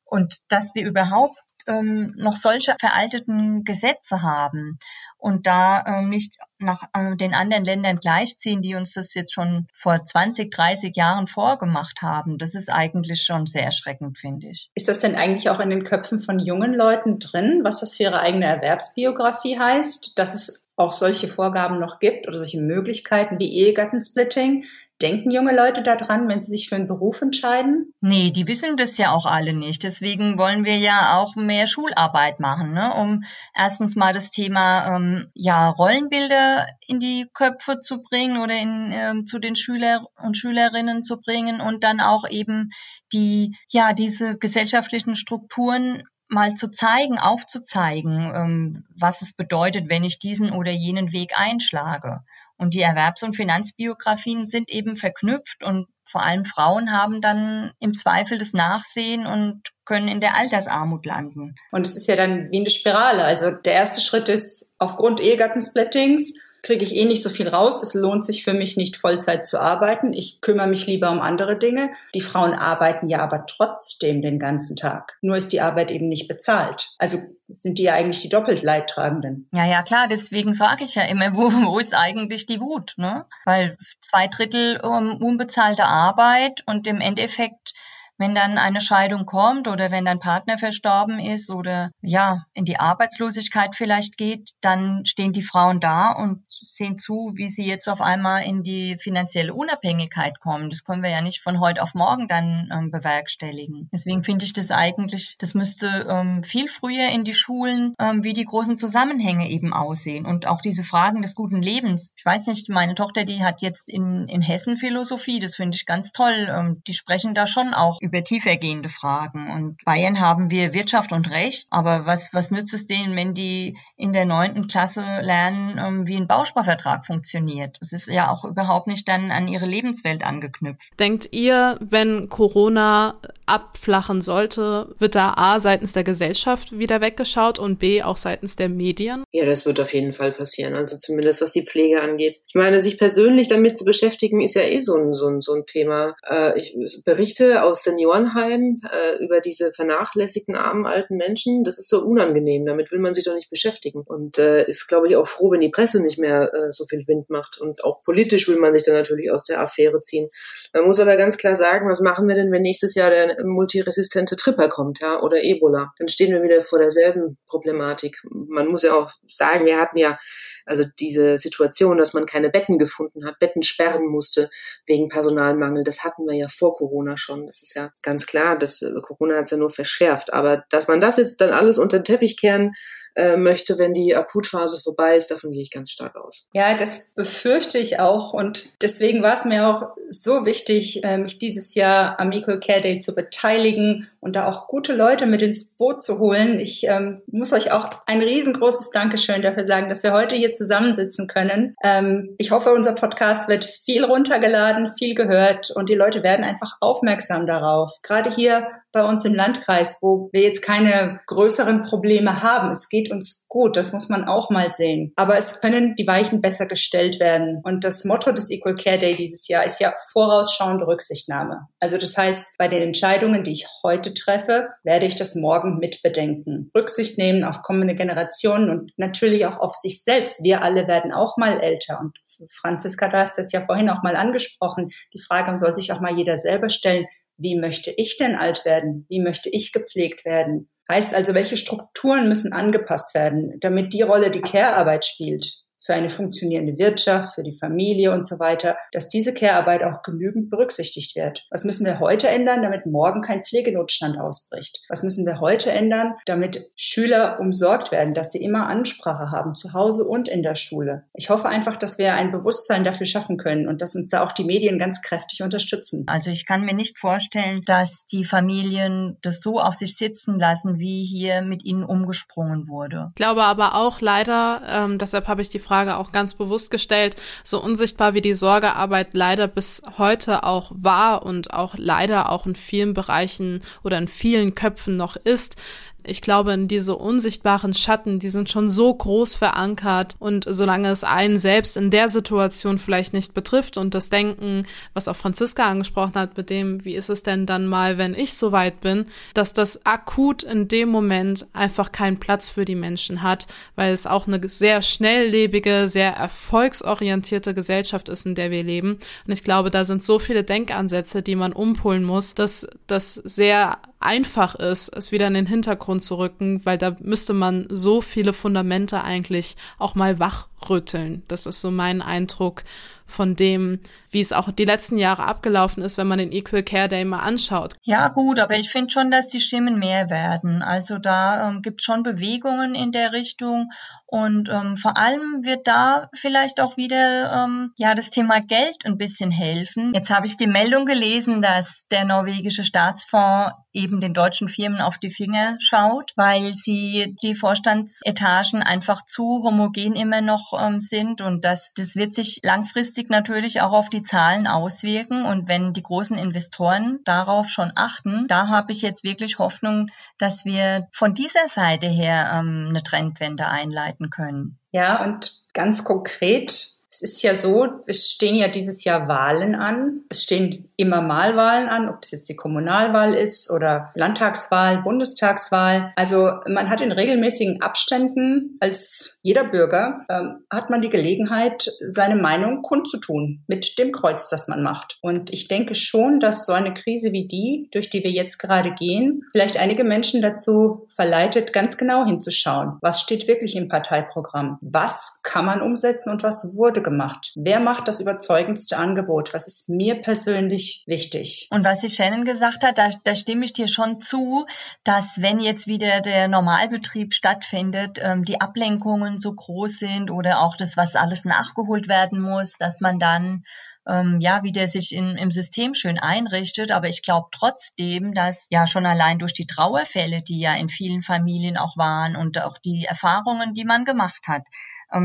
Und dass wir überhaupt ähm, noch solche veralteten Gesetze haben und da ähm, nicht nach äh, den anderen Ländern gleichziehen, die uns das jetzt schon vor 20, 30 Jahren vorgemacht haben. Das ist eigentlich schon sehr erschreckend, finde ich. Ist das denn eigentlich auch in den Köpfen von jungen Leuten drin, was das für ihre eigene Erwerbsbiografie heißt, dass es auch solche Vorgaben noch gibt oder solche Möglichkeiten wie Ehegattensplitting? Denken junge Leute daran, wenn sie sich für einen Beruf entscheiden? Nee, die wissen das ja auch alle nicht. Deswegen wollen wir ja auch mehr Schularbeit machen, ne? um erstens mal das Thema ähm, ja, Rollenbilder in die Köpfe zu bringen oder in, ähm, zu den Schüler und Schülerinnen zu bringen und dann auch eben die, ja, diese gesellschaftlichen Strukturen mal zu zeigen, aufzuzeigen, ähm, was es bedeutet, wenn ich diesen oder jenen Weg einschlage. Und die Erwerbs- und Finanzbiografien sind eben verknüpft und vor allem Frauen haben dann im Zweifel das Nachsehen und können in der Altersarmut landen. Und es ist ja dann wie eine Spirale. Also der erste Schritt ist aufgrund Ehegattensplittings kriege ich eh nicht so viel raus. Es lohnt sich für mich nicht Vollzeit zu arbeiten. Ich kümmere mich lieber um andere Dinge. Die Frauen arbeiten ja aber trotzdem den ganzen Tag. Nur ist die Arbeit eben nicht bezahlt. Also sind die ja eigentlich die doppelt Leidtragenden. Ja, ja, klar. Deswegen sage ich ja immer, wo, wo ist eigentlich die Wut? Ne? Weil zwei Drittel um, unbezahlte Arbeit und im Endeffekt wenn dann eine Scheidung kommt oder wenn dein Partner verstorben ist oder ja, in die Arbeitslosigkeit vielleicht geht, dann stehen die Frauen da und sehen zu, wie sie jetzt auf einmal in die finanzielle Unabhängigkeit kommen. Das können wir ja nicht von heute auf morgen dann ähm, bewerkstelligen. Deswegen finde ich das eigentlich, das müsste ähm, viel früher in die Schulen, ähm, wie die großen Zusammenhänge eben aussehen und auch diese Fragen des guten Lebens. Ich weiß nicht, meine Tochter, die hat jetzt in, in Hessen Philosophie, das finde ich ganz toll. Ähm, die sprechen da schon auch über tiefergehende Fragen. Und Bayern haben wir Wirtschaft und Recht. Aber was, was nützt es denen, wenn die in der neunten Klasse lernen, ähm, wie ein Bausparvertrag funktioniert? Das ist ja auch überhaupt nicht dann an ihre Lebenswelt angeknüpft. Denkt ihr, wenn Corona abflachen sollte, wird da A seitens der Gesellschaft wieder weggeschaut und B auch seitens der Medien? Ja, das wird auf jeden Fall passieren. Also zumindest was die Pflege angeht. Ich meine, sich persönlich damit zu beschäftigen, ist ja eh so ein, so ein, so ein Thema. Äh, ich berichte aus den Seniorenheim äh, über diese vernachlässigten armen alten Menschen, das ist so unangenehm. Damit will man sich doch nicht beschäftigen. Und äh, ist, glaube ich, auch froh, wenn die Presse nicht mehr äh, so viel Wind macht. Und auch politisch will man sich dann natürlich aus der Affäre ziehen. Man muss aber ganz klar sagen, was machen wir denn, wenn nächstes Jahr der multiresistente Tripper kommt, ja, oder Ebola? Dann stehen wir wieder vor derselben Problematik. Man muss ja auch sagen, wir hatten ja also diese Situation, dass man keine Betten gefunden hat, Betten sperren musste wegen Personalmangel, das hatten wir ja vor Corona schon. Das ist ja ganz klar, das äh, Corona hat es ja nur verschärft. Aber dass man das jetzt dann alles unter den Teppich kehren äh, möchte, wenn die Akutphase vorbei ist. Davon gehe ich ganz stark aus. Ja, das befürchte ich auch. Und deswegen war es mir auch so wichtig, äh, mich dieses Jahr am Equal Care Day zu beteiligen und da auch gute Leute mit ins Boot zu holen. Ich ähm, muss euch auch ein riesengroßes Dankeschön dafür sagen, dass wir heute hier zusammensitzen können. Ähm, ich hoffe, unser Podcast wird viel runtergeladen, viel gehört und die Leute werden einfach aufmerksam darauf. Gerade hier bei uns im Landkreis, wo wir jetzt keine größeren Probleme haben. Es geht uns gut, das muss man auch mal sehen. Aber es können die Weichen besser gestellt werden. Und das Motto des Equal Care Day dieses Jahr ist ja vorausschauende Rücksichtnahme. Also das heißt, bei den Entscheidungen, die ich heute treffe, werde ich das morgen mitbedenken. Rücksicht nehmen auf kommende Generationen und natürlich auch auf sich selbst. Wir alle werden auch mal älter und Franziska, du hast das ja vorhin auch mal angesprochen. Die Frage soll sich auch mal jeder selber stellen wie möchte ich denn alt werden? Wie möchte ich gepflegt werden? Heißt also, welche Strukturen müssen angepasst werden, damit die Rolle, die Care-Arbeit spielt, für eine funktionierende Wirtschaft, für die Familie und so weiter, dass diese Care-Arbeit auch genügend berücksichtigt wird. Was müssen wir heute ändern, damit morgen kein Pflegenotstand ausbricht? Was müssen wir heute ändern, damit Schüler umsorgt werden, dass sie immer Ansprache haben, zu Hause und in der Schule? Ich hoffe einfach, dass wir ein Bewusstsein dafür schaffen können und dass uns da auch die Medien ganz kräftig unterstützen. Also ich kann mir nicht vorstellen, dass die Familien das so auf sich sitzen lassen, wie hier mit ihnen umgesprungen wurde. Ich glaube aber auch leider, ähm, deshalb habe ich die Frage Frage auch ganz bewusst gestellt, so unsichtbar wie die Sorgearbeit leider bis heute auch war und auch leider auch in vielen Bereichen oder in vielen Köpfen noch ist, ich glaube, in diese unsichtbaren Schatten, die sind schon so groß verankert und solange es einen selbst in der Situation vielleicht nicht betrifft und das Denken, was auch Franziska angesprochen hat, mit dem, wie ist es denn dann mal, wenn ich so weit bin, dass das akut in dem Moment einfach keinen Platz für die Menschen hat, weil es auch eine sehr schnelllebige, sehr erfolgsorientierte Gesellschaft ist, in der wir leben. Und ich glaube, da sind so viele Denkansätze, die man umpolen muss, dass das sehr einfach ist, es wieder in den Hintergrund zu rücken, weil da müsste man so viele Fundamente eigentlich auch mal wachrütteln. Das ist so mein Eindruck von dem, wie es auch die letzten Jahre abgelaufen ist, wenn man den Equal Care Day mal anschaut. Ja, gut, aber ich finde schon, dass die Stimmen mehr werden. Also da ähm, gibt schon Bewegungen in der Richtung und ähm, vor allem wird da vielleicht auch wieder ähm, ja das Thema Geld ein bisschen helfen. Jetzt habe ich die Meldung gelesen, dass der norwegische Staatsfonds eben den deutschen Firmen auf die Finger schaut, weil sie die Vorstandsetagen einfach zu homogen immer noch ähm, sind und das das wird sich langfristig natürlich auch auf die Zahlen auswirken und wenn die großen Investoren darauf schon achten, da habe ich jetzt wirklich Hoffnung, dass wir von dieser Seite her ähm, eine Trendwende einleiten können. Ja, und ganz konkret es ist ja so, es stehen ja dieses Jahr Wahlen an. Es stehen immer mal Wahlen an, ob es jetzt die Kommunalwahl ist oder Landtagswahl, Bundestagswahl. Also man hat in regelmäßigen Abständen als jeder Bürger ähm, hat man die Gelegenheit, seine Meinung kundzutun mit dem Kreuz, das man macht. Und ich denke schon, dass so eine Krise wie die, durch die wir jetzt gerade gehen, vielleicht einige Menschen dazu verleitet, ganz genau hinzuschauen. Was steht wirklich im Parteiprogramm? Was kann man umsetzen und was wurde gemacht? Wer macht das überzeugendste Angebot? Was ist mir persönlich wichtig? Und was die Shannon gesagt hat, da, da stimme ich dir schon zu, dass wenn jetzt wieder der Normalbetrieb stattfindet, ähm, die Ablenkungen so groß sind oder auch das, was alles nachgeholt werden muss, dass man dann ähm, ja, wie der sich in, im System schön einrichtet. Aber ich glaube trotzdem, dass ja schon allein durch die Trauerfälle, die ja in vielen Familien auch waren und auch die Erfahrungen, die man gemacht hat,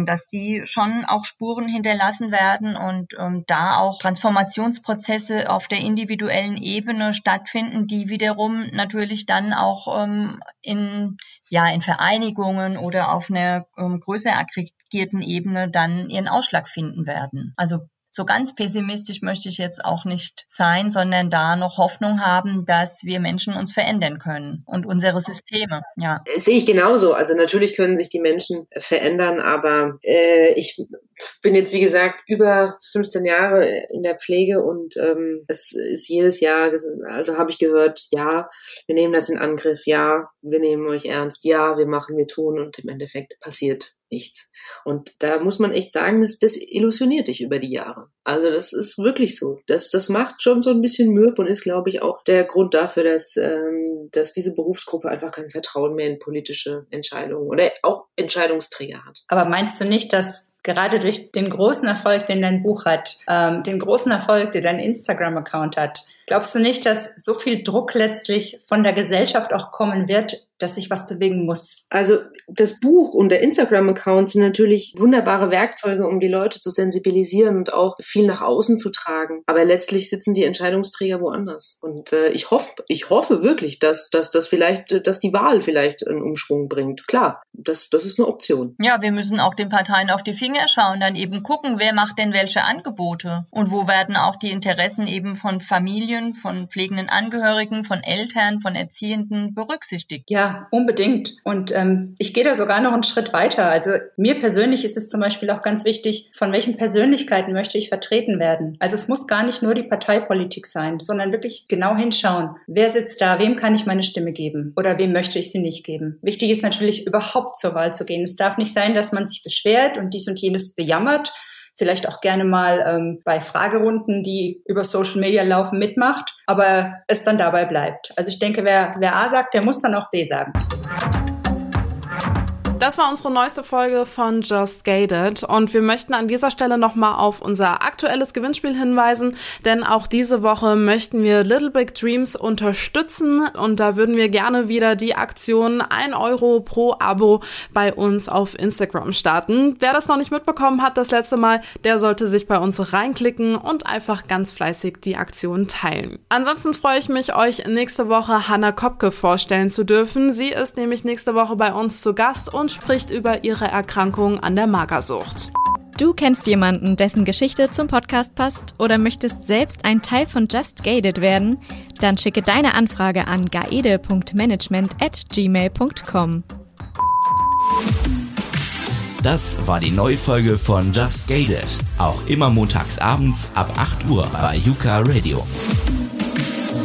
dass die schon auch Spuren hinterlassen werden und ähm, da auch Transformationsprozesse auf der individuellen Ebene stattfinden, die wiederum natürlich dann auch ähm, in ja in Vereinigungen oder auf einer ähm, größer aggregierten Ebene dann ihren Ausschlag finden werden. Also so ganz pessimistisch möchte ich jetzt auch nicht sein, sondern da noch Hoffnung haben, dass wir Menschen uns verändern können und unsere Systeme. Ja. Das sehe ich genauso. Also natürlich können sich die Menschen verändern, aber äh, ich bin jetzt, wie gesagt, über 15 Jahre in der Pflege und ähm, es ist jedes Jahr, also habe ich gehört, ja, wir nehmen das in Angriff, ja, wir nehmen euch ernst, ja, wir machen, wir tun und im Endeffekt passiert nichts. Und da muss man echt sagen, das, das illusioniert dich über die Jahre. Also das ist wirklich so. Das, das macht schon so ein bisschen Mürb und ist, glaube ich, auch der Grund dafür, dass, ähm, dass diese Berufsgruppe einfach kein Vertrauen mehr in politische Entscheidungen oder auch Entscheidungsträger hat. Aber meinst du nicht, dass gerade durch den großen Erfolg, den dein Buch hat, ähm, den großen Erfolg, den dein Instagram-Account hat, glaubst du nicht, dass so viel Druck letztlich von der Gesellschaft auch kommen wird, dass sich was bewegen muss. Also das Buch und der Instagram-Account sind natürlich wunderbare Werkzeuge, um die Leute zu sensibilisieren und auch viel nach außen zu tragen. Aber letztlich sitzen die Entscheidungsträger woanders. Und äh, ich hoffe, ich hoffe wirklich, dass, dass dass vielleicht, dass die Wahl vielleicht einen Umschwung bringt. Klar, das, das ist eine Option. Ja, wir müssen auch den Parteien auf die Finger schauen, dann eben gucken, wer macht denn welche Angebote und wo werden auch die Interessen eben von Familien, von pflegenden Angehörigen, von Eltern, von Erziehenden berücksichtigt. Ja, unbedingt. Und ähm, ich gehe da sogar noch einen Schritt weiter. Also mir persönlich ist es zum Beispiel auch ganz wichtig, von welchen Persönlichkeiten möchte ich vertreten werden. Also es muss gar nicht nur die Parteipolitik sein, sondern wirklich genau hinschauen, wer sitzt da, wem kann ich meine Stimme geben oder wem möchte ich sie nicht geben. Wichtig ist natürlich überhaupt zur Wahl zu gehen. Es darf nicht sein, dass man sich beschwert und dies und jenes bejammert vielleicht auch gerne mal ähm, bei Fragerunden, die über Social Media laufen, mitmacht, aber es dann dabei bleibt. Also ich denke, wer, wer A sagt, der muss dann auch B sagen. Das war unsere neueste Folge von Just Gated und wir möchten an dieser Stelle nochmal auf unser aktuelles Gewinnspiel hinweisen, denn auch diese Woche möchten wir Little Big Dreams unterstützen und da würden wir gerne wieder die Aktion 1 Euro pro Abo bei uns auf Instagram starten. Wer das noch nicht mitbekommen hat das letzte Mal, der sollte sich bei uns reinklicken und einfach ganz fleißig die Aktion teilen. Ansonsten freue ich mich, euch nächste Woche Hanna Kopke vorstellen zu dürfen. Sie ist nämlich nächste Woche bei uns zu Gast und spricht über ihre Erkrankung an der Magersucht. Du kennst jemanden, dessen Geschichte zum Podcast passt oder möchtest selbst ein Teil von Just Gated werden? Dann schicke deine Anfrage an gaede.management at gmail.com. Das war die neue Folge von Just Gated. Auch immer montags abends ab 8 Uhr bei Yuka Radio.